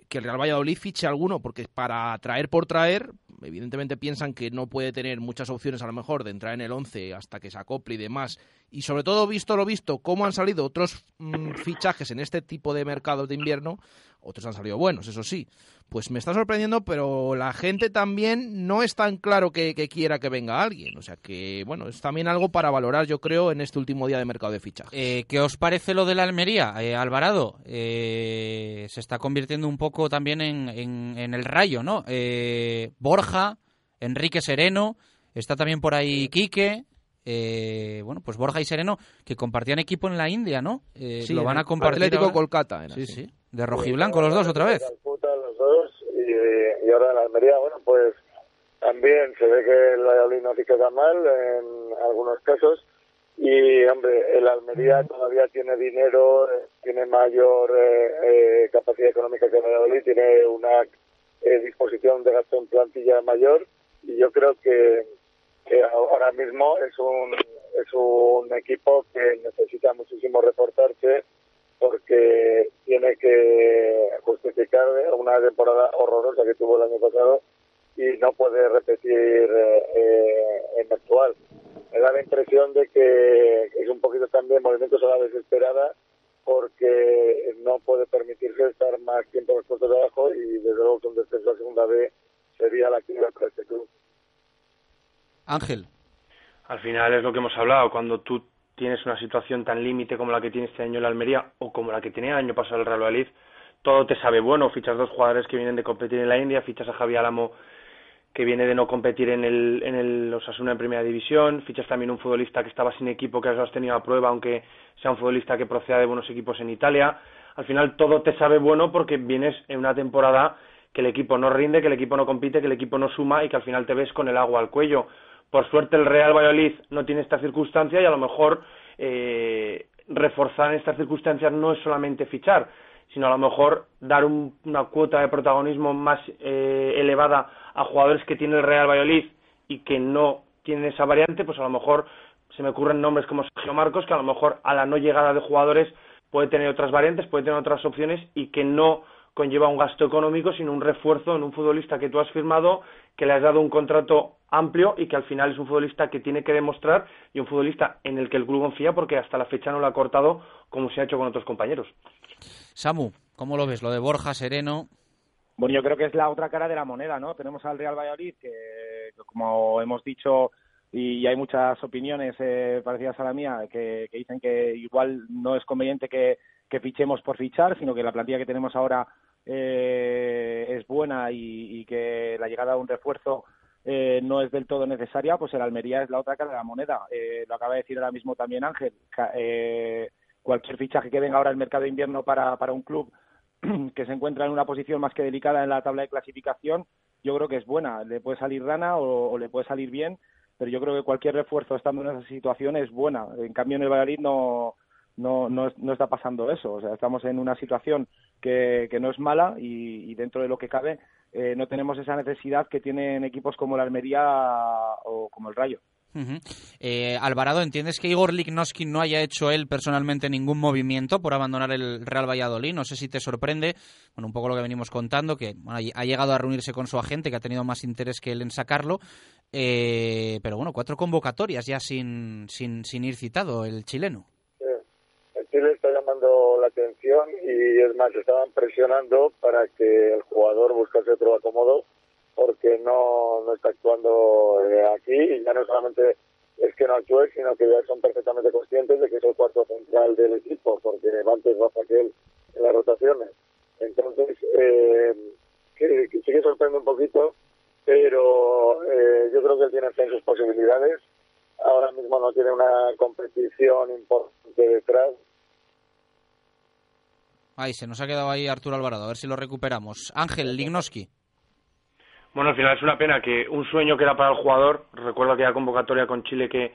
[SPEAKER 9] que el Real Valladolid fiche alguno, porque para traer por traer, evidentemente piensan que no puede tener muchas opciones a lo mejor de entrar en el 11 hasta que se acople y demás. Y sobre todo, visto lo visto, cómo han salido otros mm, fichajes en este tipo de mercados de invierno, otros han salido buenos, eso sí. Pues me está sorprendiendo, pero la gente también no es tan claro que, que quiera que venga alguien. O sea que, bueno, es también algo para valorar, yo creo, en este último día de mercado de fichajes.
[SPEAKER 5] Eh, ¿Qué os parece lo de la Almería, eh, Alvarado? Eh, se está convirtiendo un poco también en, en- en el rayo, ¿no? Eh, Borja, Enrique Sereno, está también por ahí Quique. eh, bueno, pues Borja y Sereno, que compartían equipo en la India, ¿no? Eh,
[SPEAKER 9] Sí,
[SPEAKER 5] lo van a compartir.
[SPEAKER 9] Atlético
[SPEAKER 5] ahora.
[SPEAKER 9] Kolkata era,
[SPEAKER 5] sí,
[SPEAKER 9] sí.
[SPEAKER 5] sí. De rojiblanco los dos otra vez.
[SPEAKER 25] Calcuta los dos y, y ahora en Almería, bueno, pues también se ve que el Valladolid no se queda mal en algunos casos y, hombre, el Almería todavía tiene dinero, tiene mayor eh, eh, capacidad económica que el Valladolid, tiene una eh, disposición de gasto en plantilla mayor y yo creo que, que ahora mismo es un, es un equipo que necesita muchísimo reforzarse porque tiene que justificar una temporada horrorosa que tuvo el año pasado y no puede repetir eh, eh, en actual. Me da la impresión de que es un poquito también movimientos a la desesperada porque no puede permitirse estar más tiempo en los puestos de abajo y desde luego que un descenso a segunda B sería la actividad para este club.
[SPEAKER 5] Ángel.
[SPEAKER 26] Al final es lo que hemos hablado, cuando tú tienes una situación tan límite como la que tiene este año el Almería o como la que tenía el año pasado el Real Valladolid, todo te sabe bueno, fichas dos jugadores que vienen de competir en la India, fichas a Javi Álamo que viene de no competir en el, en el Osasuna en primera división, fichas también un futbolista que estaba sin equipo que has tenido a prueba, aunque sea un futbolista que proceda de buenos equipos en Italia. Al final todo te sabe bueno porque vienes en una temporada que el equipo no rinde, que el equipo no compite, que el equipo no suma y que al final te ves con el agua al cuello. Por suerte el Real Valladolid no tiene esta circunstancia y a lo mejor eh, reforzar en estas circunstancias no es solamente fichar, sino a lo mejor dar un- una cuota de protagonismo más eh, elevada a jugadores que tiene el Real Valladolid y que no tienen esa variante, pues a lo mejor se me ocurren nombres como Sergio Marcos, que a lo mejor a la no llegada de jugadores puede tener otras variantes, puede tener otras opciones y que no conlleva un gasto económico, sino un refuerzo en un futbolista que tú has firmado, que le has dado un contrato amplio y que al final es un futbolista que tiene que demostrar y un futbolista en el que el club confía porque hasta la fecha no lo ha cortado como se ha hecho con otros compañeros.
[SPEAKER 5] Samu, ¿cómo lo ves? Lo de Borja, Sereno.
[SPEAKER 27] Bueno, yo creo que es la otra cara de la moneda, ¿no? Tenemos al Real Valladolid, que que como hemos dicho, y hay muchas opiniones eh, parecidas a la mía, que, que dicen que igual no es conveniente que, que fichemos por fichar, sino que la plantilla que tenemos ahora eh, es buena y, y que la llegada de un refuerzo eh, no es del todo necesaria, pues el Almería es la otra cara de la moneda. Eh, lo acaba de decir ahora mismo también Ángel. Eh, cualquier fichaje que venga ahora al mercado de invierno para, para un club que se encuentra en una posición más que delicada en la tabla de clasificación yo creo que es buena. Le puede salir rana o, le puede salir bien, pero yo creo que cualquier refuerzo estando en esa situación es buena. En cambio, en el Valladolid no, no, no, no está pasando eso. O sea, estamos en una situación que, que no es mala y, dentro de lo que cabe eh, no tenemos esa necesidad que tienen equipos como la Almería o como el Rayo.
[SPEAKER 5] Eh, Alvarado, ¿entiendes que Igor Lignoski no haya hecho él personalmente ningún movimiento por abandonar el Real Valladolid? No sé si te sorprende, bueno, un poco lo que venimos contando, que ha llegado a reunirse con su agente, que ha tenido más interés que él en sacarlo, eh, pero bueno, cuatro convocatorias ya sin, sin, sin ir citado el chileno.
[SPEAKER 25] Chile está llamando la atención y es más, estaban presionando para que el jugador buscase otro acomodo porque no, no está actuando eh, aquí y ya no solamente es que no actúe, sino que ya son perfectamente conscientes de que es el cuarto central del equipo, porque antes va aquel en las rotaciones. Entonces, eh, que, sí que sorprende un poquito, pero eh, yo creo que él tiene en sus posibilidades. Ahora mismo no tiene una competición importante detrás.
[SPEAKER 5] Ay, se nos ha quedado ahí Arturo Alvarado, a ver si lo recuperamos. Ángel Lignoski.
[SPEAKER 26] Bueno, al final es una pena que un sueño que era para el jugador, recuerdo aquella convocatoria con Chile que,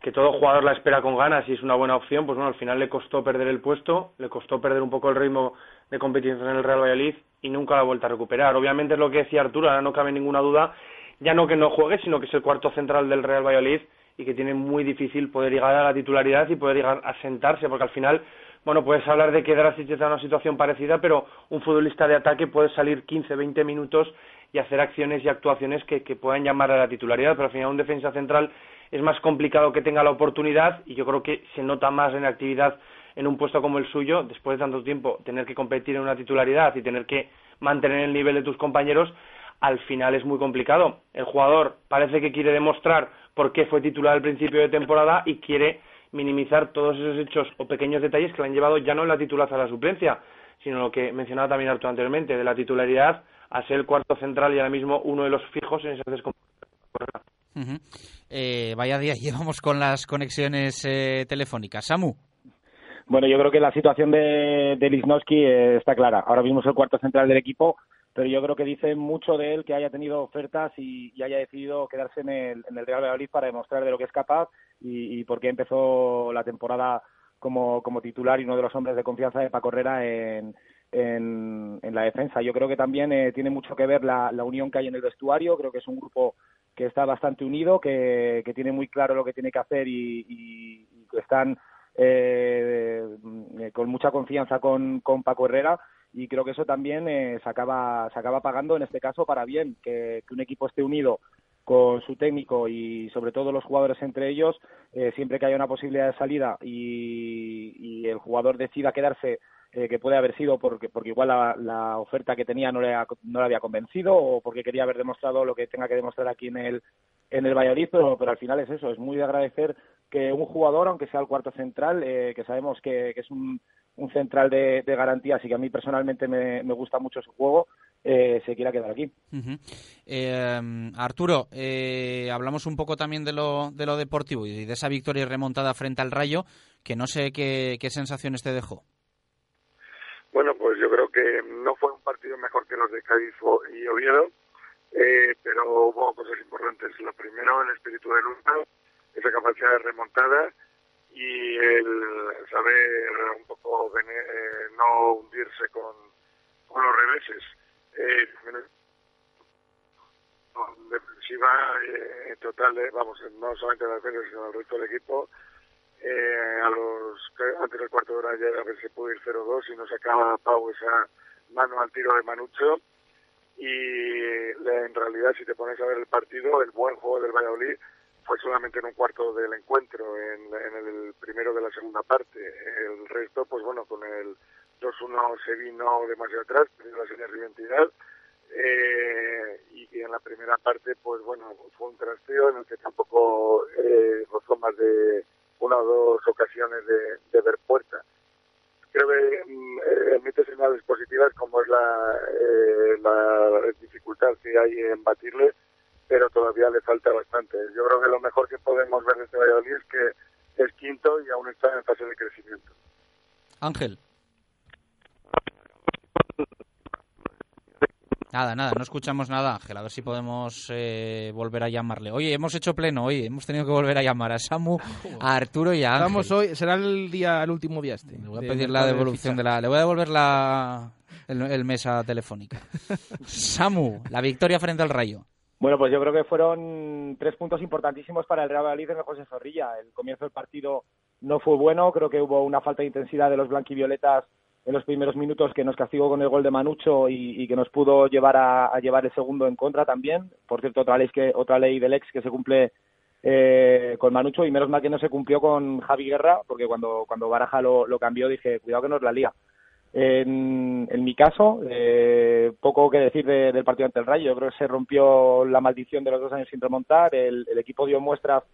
[SPEAKER 26] que todo jugador la espera con ganas y es una buena opción, pues bueno, al final le costó perder el puesto, le costó perder un poco el ritmo de competición en el Real Valladolid y nunca la ha vuelto a recuperar. Obviamente es lo que decía Arturo, ahora no cabe ninguna duda, ya no que no juegue, sino que es el cuarto central del Real Valladolid y que tiene muy difícil poder llegar a la titularidad y poder llegar a sentarse, porque al final, bueno, puedes hablar de que Drasic está en una situación parecida, pero un futbolista de ataque puede salir 15, 20 minutos y hacer acciones y actuaciones que, puedan llamar a la titularidad, pero al final un defensa central es más complicado que tenga la oportunidad y yo creo que se nota más en actividad en un puesto como el suyo, después de tanto tiempo tener que competir en una titularidad y tener que mantener el nivel de tus compañeros, al final es muy complicado. El jugador parece que quiere demostrar por qué fue titular al principio de temporada y quiere minimizar todos esos hechos o pequeños detalles que le han llevado ya no en la titularidad a la suplencia, sino lo que mencionaba también Arturo anteriormente, de la titularidad a ser el cuarto central y ahora mismo uno de los fijos en esas
[SPEAKER 5] uh eh, vaya día llevamos con las conexiones eh, telefónicas. Samu.
[SPEAKER 27] Bueno, yo creo que la situación de, de Lisnowski eh, está clara. Ahora mismo es el cuarto central del equipo, pero yo creo que dice mucho de él que haya tenido ofertas y, haya decidido quedarse en el, en el Real Valladolid para demostrar de lo que es capaz y, y por qué empezó la temporada como, como titular y uno de los hombres de confianza de Paco Herrera en, en, la defensa. Yo creo que también eh, tiene mucho que ver la, unión que hay en el vestuario. Creo que es un grupo que está bastante unido, que, tiene muy claro lo que tiene que hacer y, que están eh, con mucha confianza con, con Paco Herrera y creo que eso también eh, se, acaba, se acaba pagando en este caso para bien, que, un equipo esté unido con su técnico y sobre todo los jugadores entre ellos, siempre que haya una posibilidad de salida y, y el jugador decida quedarse eh, que puede haber sido porque, porque igual la, oferta que tenía no le, no le había convencido o porque quería haber demostrado lo que tenga que demostrar aquí en el, en el Valladolid, pero, pero al final es eso, es muy de agradecer que un jugador, aunque sea el cuarto central, eh, que sabemos que, es un, un central de, de, garantías y que a mí personalmente me, me gusta mucho su juego, eh, se quiera quedar aquí.
[SPEAKER 5] Arturo, hablamos un poco también de lo, de lo deportivo y de esa victoria remontada frente al Rayo, que no sé qué, qué sensaciones te dejó.
[SPEAKER 25] Bueno, pues yo creo que no fue un partido mejor que los de Cádiz y Oviedo, eh, pero hubo cosas importantes. Lo primero, el espíritu de lucha, esa capacidad de remontada y el saber un poco eh, no hundirse con, con los reveses. Eh, defensiva eh, total, vamos, no solamente la defensa, sino el resto del equipo, eh, a los antes del cuarto de hora ya a ver si pudo ir 0-2 y no sacaba Pau esa mano al tiro de Manucho. Y en realidad si te pones a ver el partido el buen juego del Valladolid fue solamente en un cuarto del encuentro en, el primero de la segunda parte. El resto pues bueno con el 2-1 se vino demasiado atrás perdió la señal de identidad eh, y, en la primera parte pues bueno fue un trasteo en el que tampoco eh, rozó más de una o dos ocasiones de, ver puerta. Creo que mm, eh, emite señales positivas como es la, eh, la dificultad que hay en batirle, pero todavía le falta bastante. Yo creo que lo mejor que podemos ver de este Valladolid es que es quinto y aún está en fase de crecimiento.
[SPEAKER 5] Ángel. Nada, nada, no escuchamos nada, Ángel. A ver si podemos eh, volver a llamarle. Oye, hemos hecho pleno hoy, hemos tenido que volver a llamar a Samu, a Arturo y a Ángel.
[SPEAKER 9] Vamos hoy, será el día, el último día este.
[SPEAKER 5] Le voy a pedir la devolución de la... Le voy a devolver la, el, el mesa telefónica. Samu, la victoria frente al Rayo.
[SPEAKER 27] Bueno, pues yo creo que fueron tres puntos importantísimos para el Real Madrid en el José Zorrilla. El comienzo del partido no fue bueno, creo que hubo una falta de intensidad de los blanquivioletas en los primeros minutos que nos castigó con el gol de Manucho y, que nos pudo llevar a, llevar el segundo en contra también. Por cierto, otra ley, otra ley del ex que se cumple eh, con Manucho y menos mal que no se cumplió con Javi Guerra, porque cuando, cuando Baraja lo, cambió dije, cuidado que nos la lía. En, en mi caso, eh, poco que decir de, del partido ante el Rayo. Yo creo que se rompió la maldición de los dos años sin remontar. El, el equipo dio muestras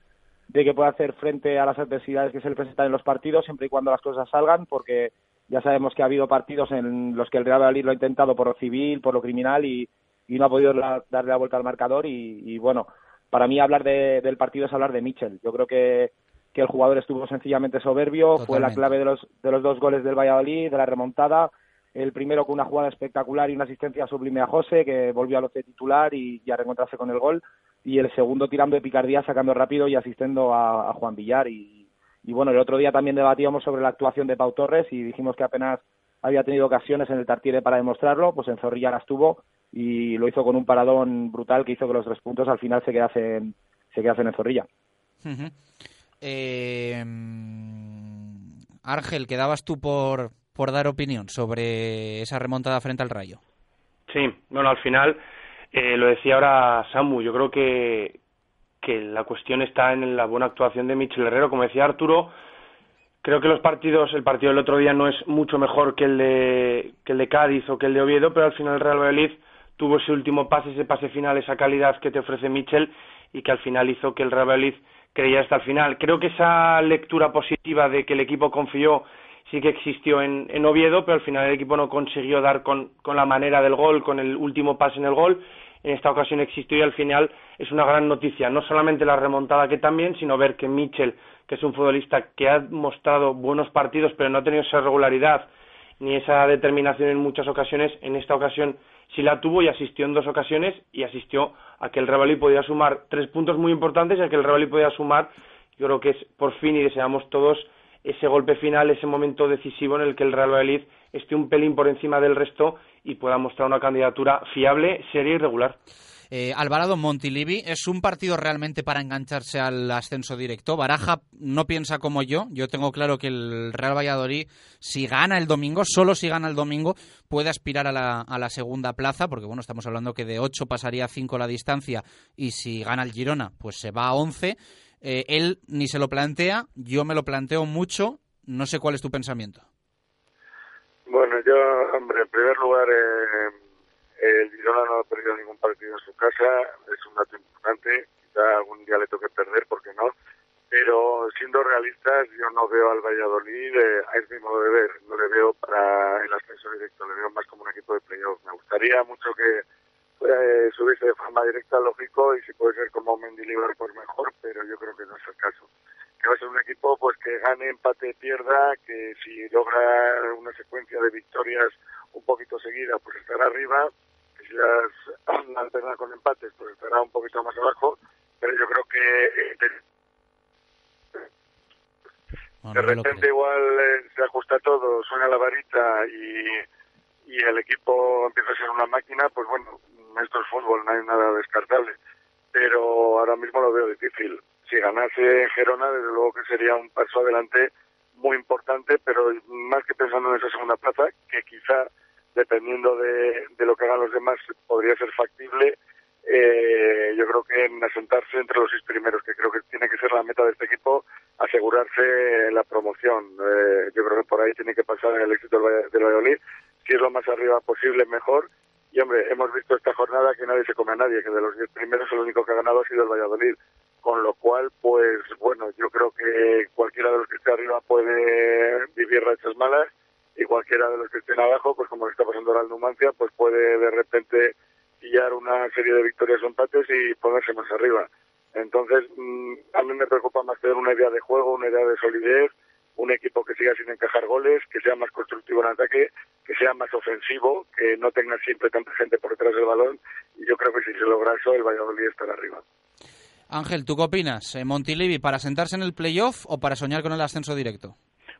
[SPEAKER 27] de que puede hacer frente a las adversidades que se le presentan en los partidos, siempre y cuando las cosas salgan, porque ya sabemos que ha habido partidos en los que el Real Madrid lo ha intentado por lo civil, por lo criminal y, y no ha podido la, darle la vuelta al marcador. Y, y bueno, para mí hablar de, del partido es hablar de Mitchell. Yo creo que, que el jugador estuvo sencillamente soberbio, Totalmente. fue la clave de los, de los dos goles del Valladolid, de la remontada. El primero con una jugada espectacular y una asistencia sublime a José, que volvió al once titular y, y a reencontrarse con el gol. Y el segundo tirando de picardía, sacando rápido y asistiendo a, a Juan Villar. Y, bueno, el otro día también debatíamos sobre la actuación de Pau Torres y dijimos que apenas había tenido ocasiones en el Tartiere para demostrarlo, pues en Zorrilla las tuvo y lo hizo con un paradón brutal que hizo que los tres puntos al final se quedasen, se quedasen en Zorrilla.
[SPEAKER 5] Uh -huh. eh, quedabas tú por, por dar opinión sobre esa remontada frente al Rayo.
[SPEAKER 26] Sí, bueno, al final, eh, lo decía ahora Samu, yo creo que, que la cuestión está en la buena actuación de Michel Herrero. Como decía Arturo, creo que los partidos, el partido del otro día no es mucho mejor que el de, que el de Cádiz o que el de Oviedo, pero al final el Real Valladolid tuvo ese último pase, ese pase final, esa calidad que te ofrece Michel y que al final hizo que el Real Valladolid creyera hasta el final. Creo que esa lectura positiva de que el equipo confió sí que existió en, en Oviedo, pero al final el equipo no consiguió dar con, la manera del gol, con el último pase en el gol. En esta ocasión existió y al final es una gran noticia, no solamente la remontada que también, sino ver que Michel, que es un futbolista que ha mostrado buenos partidos, pero no ha tenido esa regularidad ni esa determinación en muchas ocasiones, en esta ocasión sí la tuvo y asistió en dos ocasiones y asistió a que el Real podía sumar tres puntos muy importantes y a que el Real podía sumar, yo creo que es por fin y deseamos todos ese golpe final, ese momento decisivo en el que el Real Valladolid esté un pelín por encima del resto y pueda mostrar una candidatura fiable, seria y regular.
[SPEAKER 5] Eh, Alvarado Montilivi, ¿es un partido realmente para engancharse al ascenso directo? Baraja no piensa como yo. Yo tengo claro que el Real Valladolid, si gana el domingo, solo si gana el domingo, puede aspirar a la, segunda plaza, porque bueno, estamos hablando que de 8 pasaría a 5 la distancia y si gana el Girona, pues se va a 11. Eh, él ni se lo plantea, yo me lo planteo mucho. No sé cuál es tu pensamiento.
[SPEAKER 25] Bueno, yo, hombre, en primer lugar, eh, el Girona no ha perdido ningún partido en su casa, es un dato importante, quizá algún día le toque perder, ¿por qué no? Pero siendo realistas, yo no veo al Valladolid eh, a ese modo de ver, no le veo para el ascenso directo, le veo más como un equipo de playoff. Me gustaría mucho que eh, subiese de forma directa, lógico, y si puede ser como Mendilibar, pues mejor, pero yo creo que no es el caso. Que va a ser un equipo pues que gane, empate, pierda, que si logra una secuencia de victorias un poquito seguida, pues estará arriba, que si las alterna con empates, pues estará un poquito más abajo, pero yo creo que eh, de, de repente igual eh, se ajusta todo, suena la varita y, y el equipo empieza a ser una máquina, pues bueno, esto es fútbol, no hay nada descartable, pero ahora mismo lo veo difícil. Si ganase Gerona, desde luego que sería un paso adelante muy importante, pero más que pensando en esa segunda plaza, que quizá dependiendo de, de lo que hagan los demás podría ser factible, eh, yo creo que en asentarse entre los seis primeros, que creo que tiene que ser la meta de este equipo, asegurarse la promoción. Eh, yo creo que por ahí tiene que pasar el éxito del Valladolid. Si es lo más arriba posible, mejor. Y hombre, hemos visto esta jornada que nadie se come a nadie, que de los diez primeros el único que ha ganado ha sido el Valladolid. Con lo cual, pues bueno, yo creo que cualquiera de los que esté arriba puede vivir rachas malas y cualquiera de los que estén abajo, pues como le está pasando ahora al Numancia, pues puede de repente pillar una serie de victorias o empates y ponerse más arriba. Entonces, mmm, a mí me preocupa más tener una idea de juego, una idea de solidez un equipo que siga sin encajar goles, que sea más constructivo en ataque, que sea más ofensivo, que no tenga siempre tanta gente por detrás del balón. Y yo creo que si se logra eso, el Valladolid estará arriba.
[SPEAKER 5] Ángel, ¿tú qué opinas? ¿En Montilivi para sentarse en el playoff o para soñar con el ascenso directo?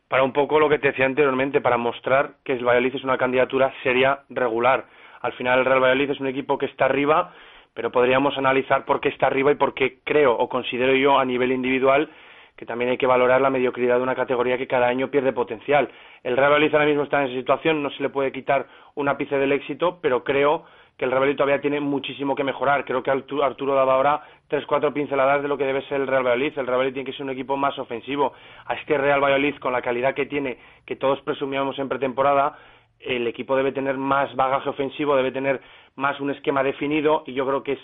[SPEAKER 26] Para un poco lo que te decía anteriormente, para mostrar que el Valladolid es una candidatura seria, regular. Al final el Real Valladolid es un equipo que está arriba, pero podríamos analizar por qué está arriba y por qué creo o considero yo a nivel individual que también hay que valorar la mediocridad de una categoría que cada año pierde potencial. El Real Valladolid ahora mismo está en esa situación, no se le puede quitar un ápice del éxito, pero creo que el Real Valladolid todavía tiene muchísimo que mejorar. Creo que Arturo daba ahora tres, cuatro pinceladas de lo que debe ser el Real Valladolid. El Real Valladolid tiene que ser un equipo más ofensivo. A este Real Valladolid, con la calidad que tiene, que todos presumíamos en pretemporada, el equipo debe tener más bagaje ofensivo, debe tener más un esquema definido y yo creo que es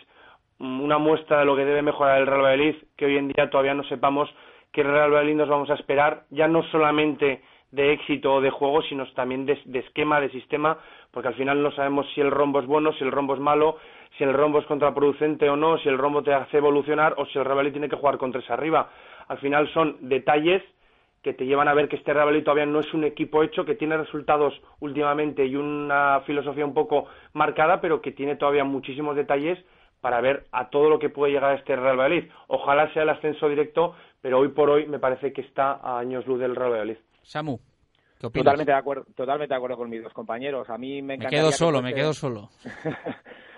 [SPEAKER 26] una muestra de lo que debe mejorar el Real Valladolid, que hoy en día todavía no sepamos que el Real Valladolid nos vamos a esperar, ya no solamente de éxito o de juego, sino también de, esquema, de sistema, porque al final no sabemos si el rombo es bueno, si el rombo es malo, si el rombo es contraproducente o no, si el rombo te hace evolucionar o si el Real Valladolid tiene que jugar con tres arriba. Al final son detalles que te llevan a ver que este Real Valladolid todavía no es un equipo hecho, que tiene resultados últimamente y una filosofía un poco marcada, pero que tiene todavía muchísimos detalles para ver a todo lo que puede llegar a este Real Valladolid. Ojalá sea el ascenso directo, pero hoy por hoy me parece que está a años luz del Real Valladolid.
[SPEAKER 5] Samu, ¿qué opinas?
[SPEAKER 27] Totalmente de acuerdo, totalmente de acuerdo con mis dos compañeros. A mí me encantaría
[SPEAKER 5] Me quedo solo, me quedo solo.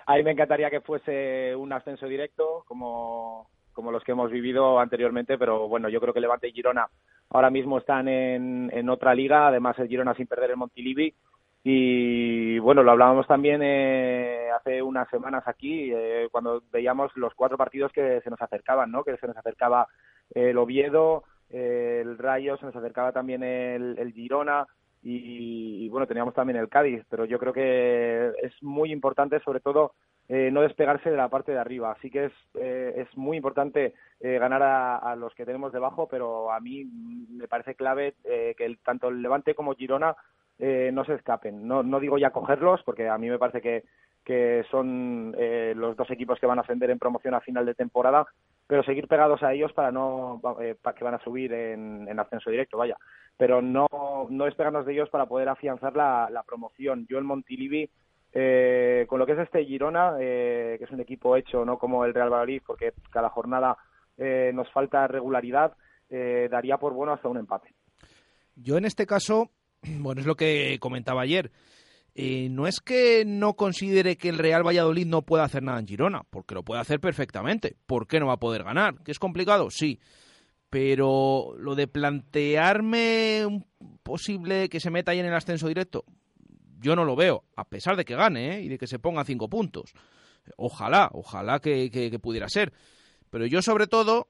[SPEAKER 27] a mí me encantaría que fuese un ascenso directo, como, como los que hemos vivido anteriormente, pero bueno, yo creo que Levante y Girona ahora mismo están en, en otra liga, además el Girona sin perder el Montilivi y bueno, lo hablábamos también eh, hace unas semanas aquí, eh, cuando veíamos los cuatro partidos que se nos acercaban, ¿no? Que se nos acercaba el Oviedo, el Rayo, se nos acercaba también el, Girona y, bueno, teníamos también el Cádiz, pero yo creo que es muy importante, sobre todo, eh, no despegarse de la parte de arriba. Así que es, es muy importante ganar a, los que tenemos debajo, pero a mí me parece clave que tanto el Levante como Girona eh, no se escapen. No, no digo ya cogerlos, porque a mí me parece que, que son eh, los dos equipos que van a ascender en promoción a final de temporada, pero seguir pegados a ellos para no eh, para que van a subir en, en, ascenso directo, vaya. Pero no, no despegarnos de ellos para poder afianzar la, la promoción. Yo el Montilivi, eh, con lo que es este Girona, que es un equipo hecho, no como el Real Valladolid, porque cada jornada nos falta regularidad, daría por bueno hasta un empate.
[SPEAKER 9] Yo en este caso bueno, es lo que comentaba ayer. Eh, no es que no considere que el Real Valladolid no pueda hacer nada en Girona, porque lo puede hacer perfectamente. ¿Por qué no va a poder ganar? ¿Que es complicado? Sí. Pero lo de plantearme un posible que se meta ahí en el ascenso directo, yo no lo veo, a pesar de que gane ¿eh? y de que se ponga cinco puntos. Ojalá, ojalá que pudiera ser. Pero yo sobre todo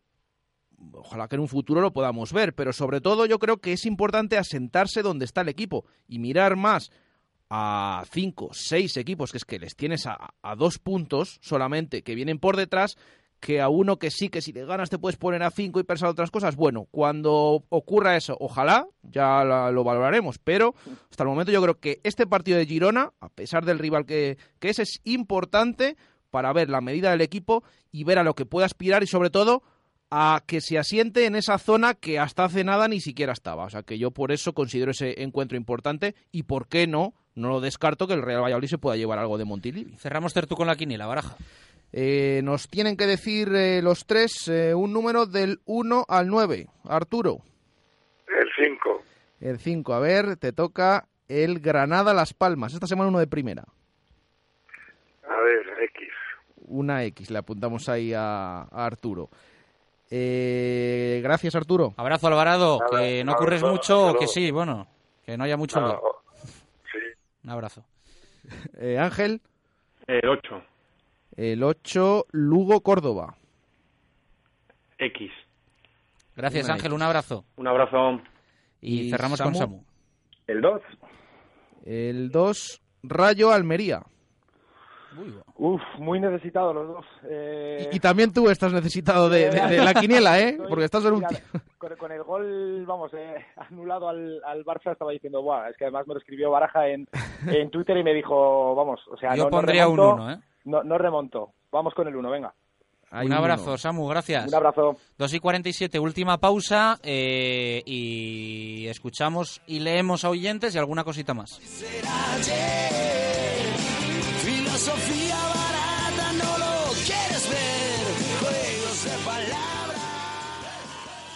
[SPEAKER 9] ojalá que en un futuro lo podamos ver, pero sobre todo yo creo que es importante asentarse donde está el equipo y mirar más a cinco, seis equipos que es que les tienes a, dos puntos solamente que vienen por detrás que a uno que sí, que si le ganas te puedes poner a cinco y pensar otras cosas. Bueno, cuando ocurra eso, ojalá, ya lo valoraremos, pero hasta el momento yo creo que este partido de Girona, a pesar del rival que, que es, es importante para ver la medida del equipo y ver a lo que puede aspirar y sobre todo a que se asiente en esa zona que hasta hace nada ni siquiera estaba. O sea que yo por eso considero ese encuentro importante y por qué no, no lo descarto que el Real Valladolid se pueda llevar algo de Montilivi.
[SPEAKER 5] Cerramos Tertu con la quiniela, baraja.
[SPEAKER 9] Eh, nos tienen que decir eh, los tres eh, un número del 1 al 9. Arturo.
[SPEAKER 25] El 5.
[SPEAKER 9] El 5. A ver, te toca el Granada Las Palmas. Esta semana uno de primera.
[SPEAKER 25] A ver, X.
[SPEAKER 9] Una X, le apuntamos ahí a Arturo. Eh, gracias, Arturo.
[SPEAKER 5] Abrazo, Alvarado. que no ocurres mucho, que sí, bueno, que no haya mucho
[SPEAKER 25] Sí.
[SPEAKER 5] Un abrazo.
[SPEAKER 9] Eh, Ángel.
[SPEAKER 26] El 8.
[SPEAKER 9] El 8, Lugo, Córdoba.
[SPEAKER 26] X.
[SPEAKER 5] Gracias, Ángel. Un abrazo.
[SPEAKER 26] Un abrazo.
[SPEAKER 5] Y, cerramos con Samu.
[SPEAKER 27] El 2.
[SPEAKER 9] El 2, Rayo, Almería.
[SPEAKER 27] Uf, muy necesitado los dos. Eh,
[SPEAKER 9] y, también tú estás necesitado de, la quiniela, ¿eh? Porque estás en un...
[SPEAKER 27] Con, el gol, vamos, eh, anulado al, al, Barça estaba diciendo, Buah, es que además me lo escribió Baraja en, en Twitter y me dijo, vamos, o sea,
[SPEAKER 5] Yo
[SPEAKER 27] no,
[SPEAKER 5] pondría
[SPEAKER 27] no
[SPEAKER 5] un 1, ¿eh?
[SPEAKER 27] No, no remonto. Vamos con el 1, venga.
[SPEAKER 9] Hay
[SPEAKER 5] un
[SPEAKER 9] uno.
[SPEAKER 5] abrazo, Samu, gracias.
[SPEAKER 27] Un abrazo.
[SPEAKER 5] 2 y 47, última pausa eh, y escuchamos y leemos a oyentes y alguna cosita más.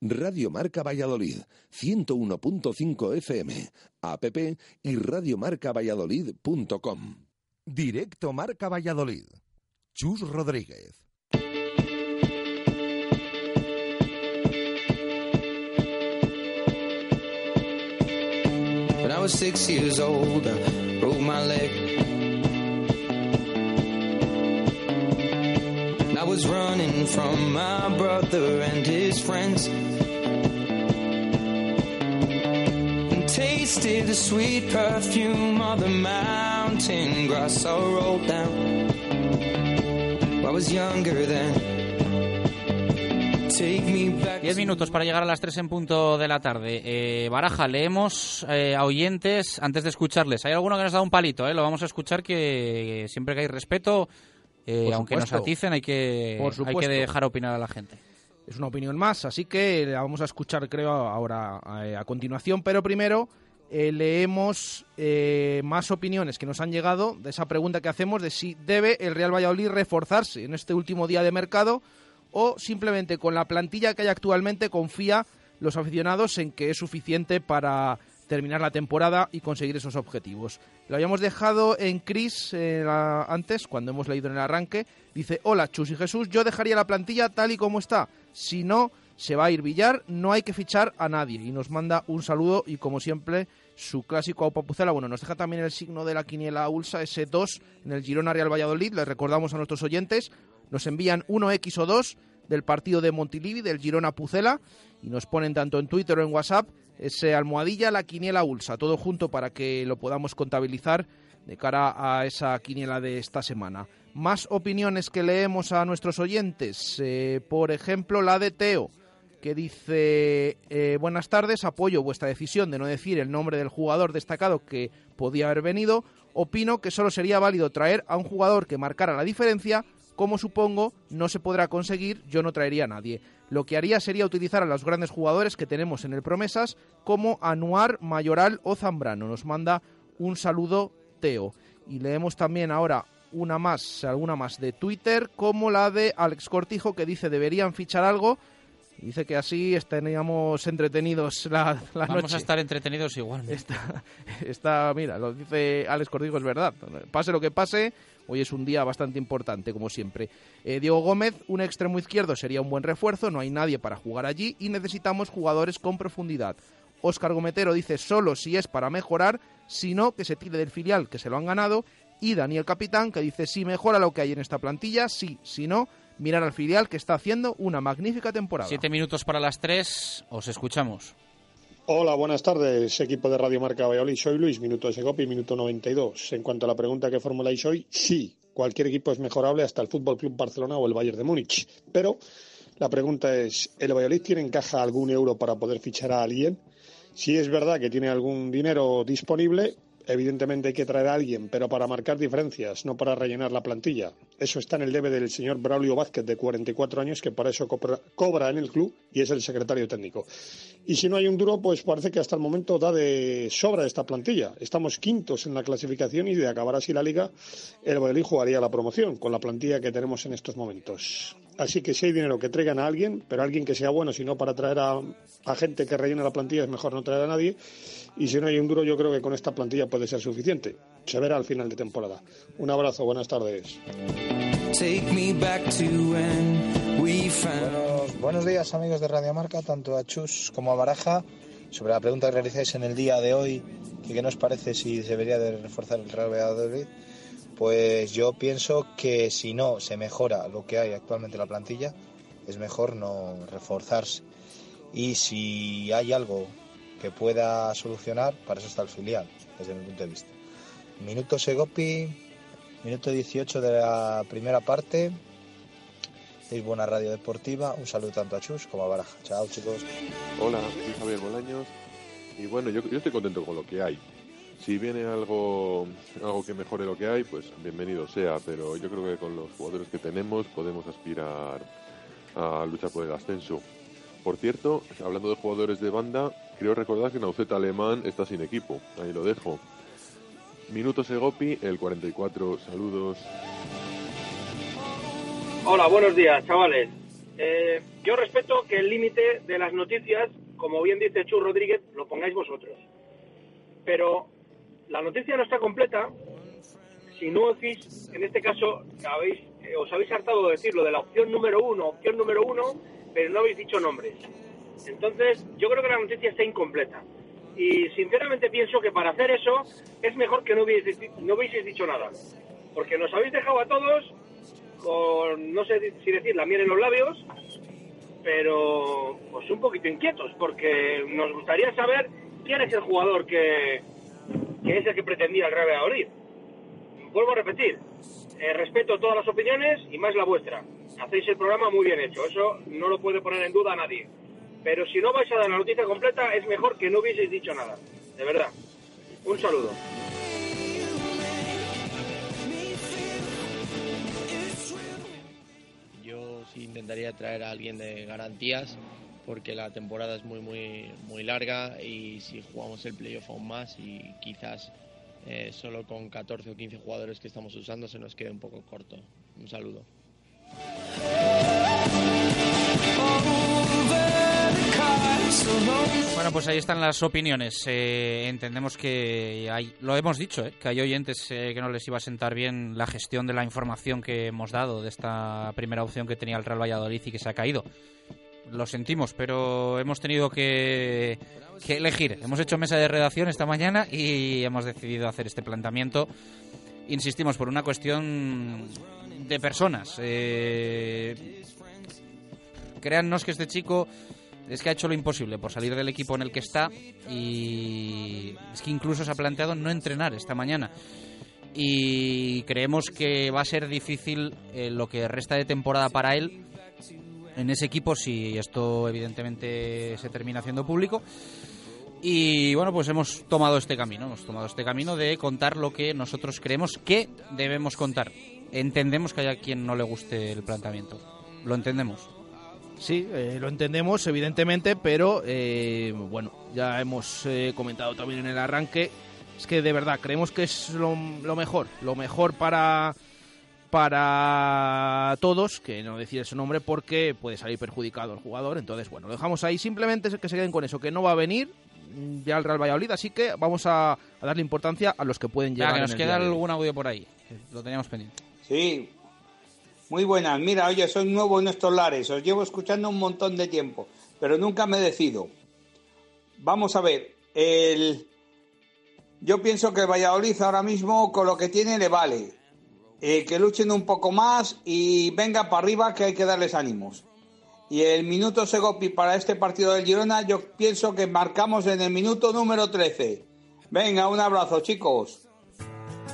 [SPEAKER 23] Radio Marca Valladolid, 101.5 FM, app y radiomarcavalladolid.com.
[SPEAKER 1] Directo Marca Valladolid. Chus Rodríguez.
[SPEAKER 4] When I was six years old, I broke my leg. I was running from my brother and his friends. And tasted the sweet perfume of the mountain grass I rolled down. I was younger then. Take me back.
[SPEAKER 5] Diez minutos para llegar a las 3 en punto de la tarde. Eh, Baraja, leemos eh, a oyentes antes de escucharles. Hay alguno que nos da un palito, ¿eh? lo vamos a escuchar que siempre que hay respeto, eh, aunque nos aticen, hay que,
[SPEAKER 9] Por
[SPEAKER 5] hay que dejar opinar a la gente.
[SPEAKER 9] Es una opinión más, así que la vamos a escuchar, creo, ahora eh, a continuación. Pero primero eh, leemos eh, más opiniones que nos han llegado de esa pregunta que hacemos de si debe el Real Valladolid reforzarse en este último día de mercado o simplemente con la plantilla que hay actualmente confía los aficionados en que es suficiente para terminar la temporada y conseguir esos objetivos. Lo habíamos dejado en Chris eh, antes, cuando hemos leído en el arranque. Dice, hola Chus y Jesús, yo dejaría la plantilla tal y como está. Si no, se va a ir Villar, no hay que fichar a nadie. Y nos manda un saludo y como siempre su clásico Aupa Pucela. Bueno, nos deja también el signo de la quiniela Ulsa, ese 2 en el Girona Real Valladolid. Les recordamos a nuestros oyentes, nos envían 1X o 2 del partido de Montilivi, del Girona Pucela, y nos ponen tanto en Twitter o en WhatsApp ese almohadilla, la quiniela Ulsa, todo junto para que lo podamos contabilizar de cara a esa quiniela de esta semana. Más opiniones que leemos a nuestros oyentes, eh, por ejemplo la de Teo, que dice, eh, buenas tardes, apoyo vuestra decisión de no decir el nombre del jugador destacado que podía haber venido, opino que solo sería válido traer a un jugador que marcara la diferencia, como supongo no se podrá conseguir, yo no traería a nadie. Lo que haría sería utilizar a los grandes jugadores que tenemos en el Promesas como Anuar, Mayoral o Zambrano. Nos manda un saludo Teo. Y leemos también ahora una más, alguna más de Twitter, como la de Alex Cortijo, que dice deberían fichar algo. Dice que así estaríamos entretenidos la, la
[SPEAKER 5] Vamos
[SPEAKER 9] noche.
[SPEAKER 5] a estar entretenidos igual.
[SPEAKER 9] Está, está, mira, lo dice Alex Cortijo, es verdad. Pase lo que pase, hoy es un día bastante importante, como siempre. Eh, Diego Gómez, un extremo izquierdo, sería un buen refuerzo, no hay nadie para jugar allí y necesitamos jugadores con profundidad. Óscar Gometero dice solo si es para mejorar, si no, que se tire del filial, que se lo han ganado. Y Daniel Capitán, que dice si mejora lo que hay en esta plantilla, sí, si no, mirar al filial, que está haciendo una magnífica temporada.
[SPEAKER 5] Siete minutos para las 3, os escuchamos.
[SPEAKER 29] Hola, buenas tardes, equipo de Radio Marca Valladolid. Soy Luis, minuto de Segopi, minuto 92. En cuanto a la pregunta que formuláis hoy, sí, cualquier equipo es mejorable, hasta el Fútbol Club Barcelona o el Bayern de Múnich. Pero la pregunta es, ¿el Valladolid tiene en caja algún euro para poder fichar a alguien? Si es verdad que tiene algún dinero disponible, evidentemente hay que traer a alguien, pero para marcar diferencias, no para rellenar la plantilla. Eso está en el debe del señor Braulio Vázquez, de 44 años, que para eso cobra, en el club y es el secretario técnico. Y si no hay un duro, pues parece que hasta el momento da de sobra esta plantilla. Estamos quintos en la clasificación y de acabar así la liga, el Valladolid jugaría la promoción con la plantilla que tenemos en estos momentos. Así que si hay dinero que traigan a alguien, pero alguien que sea bueno, si no para traer a, a gente que rellene la plantilla es mejor no traer a nadie. Y si no hay un duro, yo creo que con esta plantilla puede ser suficiente. Se verá al final de temporada. Un abrazo, buenas tardes.
[SPEAKER 30] Buenos, buenos días amigos de Radio Marca, tanto a Chus como a Baraja. Sobre la pregunta que realizáis en el día de hoy, que qué nos parece si debería de reforzar el Real Valladolid, pues yo pienso que si no se mejora lo que hay actualmente en la plantilla, es mejor no reforzarse. Y si hay algo que pueda solucionar, para eso está el filial, desde mi punto de vista. Minuto Segopi, minuto 18 de la primera parte. Es buena radio deportiva. Un saludo tanto a Chus como a Baraja. Chao, chicos.
[SPEAKER 31] Hola, soy Javier Bolaños. Y bueno, yo, yo estoy contento con lo que hay. Si viene algo, algo que mejore lo que hay, pues bienvenido sea. Pero yo creo que con los jugadores que tenemos podemos aspirar a luchar por el ascenso. Por cierto, hablando de jugadores de banda, creo recordar que Nauceta Alemán está sin equipo. Ahí lo dejo. Minuto Segopi, el 44. Saludos.
[SPEAKER 32] Hola, buenos días, chavales. Eh, yo respeto que el límite de las noticias, como bien dice Chu Rodríguez, lo pongáis vosotros. Pero la noticia no está completa si no decís, en este caso, habéis, eh, os habéis hartado de decirlo de la opción número uno, opción número uno, pero no habéis dicho nombres. Entonces, yo creo que la noticia está incompleta. Y sinceramente pienso que para hacer eso es mejor que no hubieseis, no hubieseis dicho nada. Porque nos habéis dejado a todos con, no sé si decir, la miel en los labios, pero pues un poquito inquietos, porque nos gustaría saber quién es el jugador que, que es el que pretendía el Real Valladolid. Vuelvo a repetir, eh, respeto todas las opiniones y más la vuestra. Hacéis el programa muy bien hecho, eso no lo puede poner en duda a nadie. Pero si no vais a dar la noticia completa, es mejor que no hubieseis dicho nada. De verdad. Un saludo.
[SPEAKER 33] Yo sí intentaría traer a alguien de garantías porque la temporada es muy muy muy larga y si jugamos el playoff aún más y quizás eh, solo con 14 o 15 jugadores que estamos usando se nos quede un poco corto. Un saludo.
[SPEAKER 5] Bueno, pues ahí están las opiniones. Eh, entendemos que hay, lo hemos dicho, eh, que hay oyentes eh, que no les iba a sentar bien la gestión de la información que hemos dado de esta primera opción que tenía el Real Valladolid y que se ha caído. Lo sentimos, pero hemos tenido que, que elegir. Hemos hecho mesa de redacción esta mañana y hemos decidido hacer este planteamiento. Insistimos, por una cuestión de personas. Eh, créannos que este chico es que ha hecho lo imposible por salir del equipo en el que está y es que incluso se ha planteado no entrenar esta mañana. Y creemos que va a ser difícil eh, lo que resta de temporada para él en ese equipo si esto evidentemente se termina haciendo público. Y bueno, pues hemos tomado este camino, hemos tomado este camino de contar lo que nosotros creemos que debemos contar. Entendemos que haya quien no le guste el planteamiento, lo entendemos.
[SPEAKER 9] Sí, eh, lo entendemos, evidentemente, pero eh, bueno, ya hemos eh, comentado también en el arranque. Es que de verdad creemos que es lo, lo mejor, lo mejor para para todos, que no decir su nombre porque puede salir perjudicado el jugador. Entonces, bueno, lo dejamos ahí. Simplemente que se queden con eso, que no va a venir ya el Real Valladolid, así que vamos a, a darle importancia a los que pueden llegar.
[SPEAKER 5] Venga, que
[SPEAKER 9] en
[SPEAKER 5] nos
[SPEAKER 9] el
[SPEAKER 5] queda algún audio por ahí, lo teníamos pendiente.
[SPEAKER 34] Sí, muy buenas. Mira, oye, soy nuevo en estos lares. Os llevo escuchando un montón de tiempo, pero nunca me decido. Vamos a ver. El... Yo pienso que Valladolid ahora mismo con lo que tiene le vale. Eh, que luchen un poco más y venga para arriba que hay que darles ánimos.
[SPEAKER 31] Y el minuto Segopi para este partido del Girona, yo pienso que marcamos en el minuto número 13. Venga, un abrazo, chicos.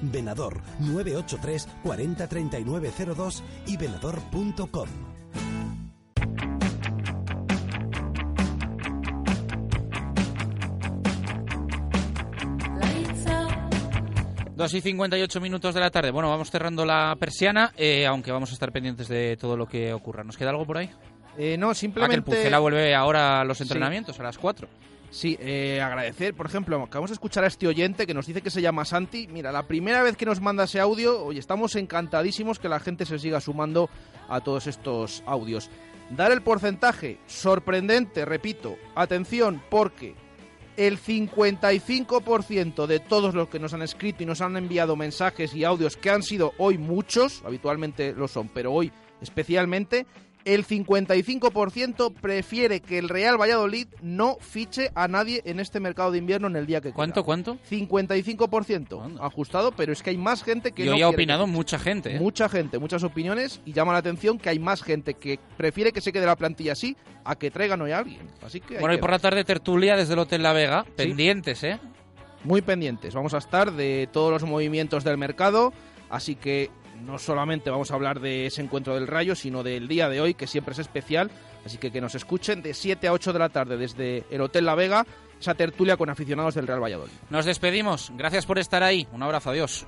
[SPEAKER 6] Venador 983 40 39 02 y venador.com.
[SPEAKER 5] 2 y 58 minutos de la tarde. Bueno, vamos cerrando la persiana, eh, aunque vamos a estar pendientes de todo lo que ocurra. ¿Nos queda algo por ahí?
[SPEAKER 9] Eh, no, simplemente...
[SPEAKER 5] Ah, que el Pucela vuelve ahora a los entrenamientos, a las 4.
[SPEAKER 9] Sí, eh, agradecer, por ejemplo, acabamos de escuchar a este oyente que nos dice que se llama Santi. Mira, la primera vez que nos manda ese audio, hoy estamos encantadísimos que la gente se siga sumando a todos estos audios. Dar el porcentaje, sorprendente, repito, atención, porque el 55% de todos los que nos han escrito y nos han enviado mensajes y audios, que han sido hoy muchos, habitualmente lo son, pero hoy especialmente, el 55% prefiere que el Real Valladolid no fiche a nadie en este mercado de invierno en el día que
[SPEAKER 5] ¿Cuánto, cuánto?
[SPEAKER 9] 55% ajustado, pero es que hay más gente que
[SPEAKER 5] y
[SPEAKER 9] no
[SPEAKER 5] ha
[SPEAKER 9] quiere
[SPEAKER 5] opinado
[SPEAKER 9] que
[SPEAKER 5] mucha gente. ¿eh?
[SPEAKER 9] Mucha gente, muchas opiniones y llama la atención que hay más gente que prefiere que se quede la plantilla así a que traigan hoy a alguien. Así que
[SPEAKER 5] Bueno, y por la tarde tertulia desde el Hotel La Vega. Pendientes, ¿eh?
[SPEAKER 9] muy pendientes. Vamos a estar de todos los movimientos del mercado, así que no solamente vamos a hablar de ese encuentro del Rayo, sino del día de hoy, que siempre es especial. Así que que nos escuchen de 7 a 8 de la tarde desde el Hotel La Vega, esa tertulia con aficionados del Real Valladolid.
[SPEAKER 5] Nos despedimos. Gracias por estar ahí. Un abrazo. Adiós.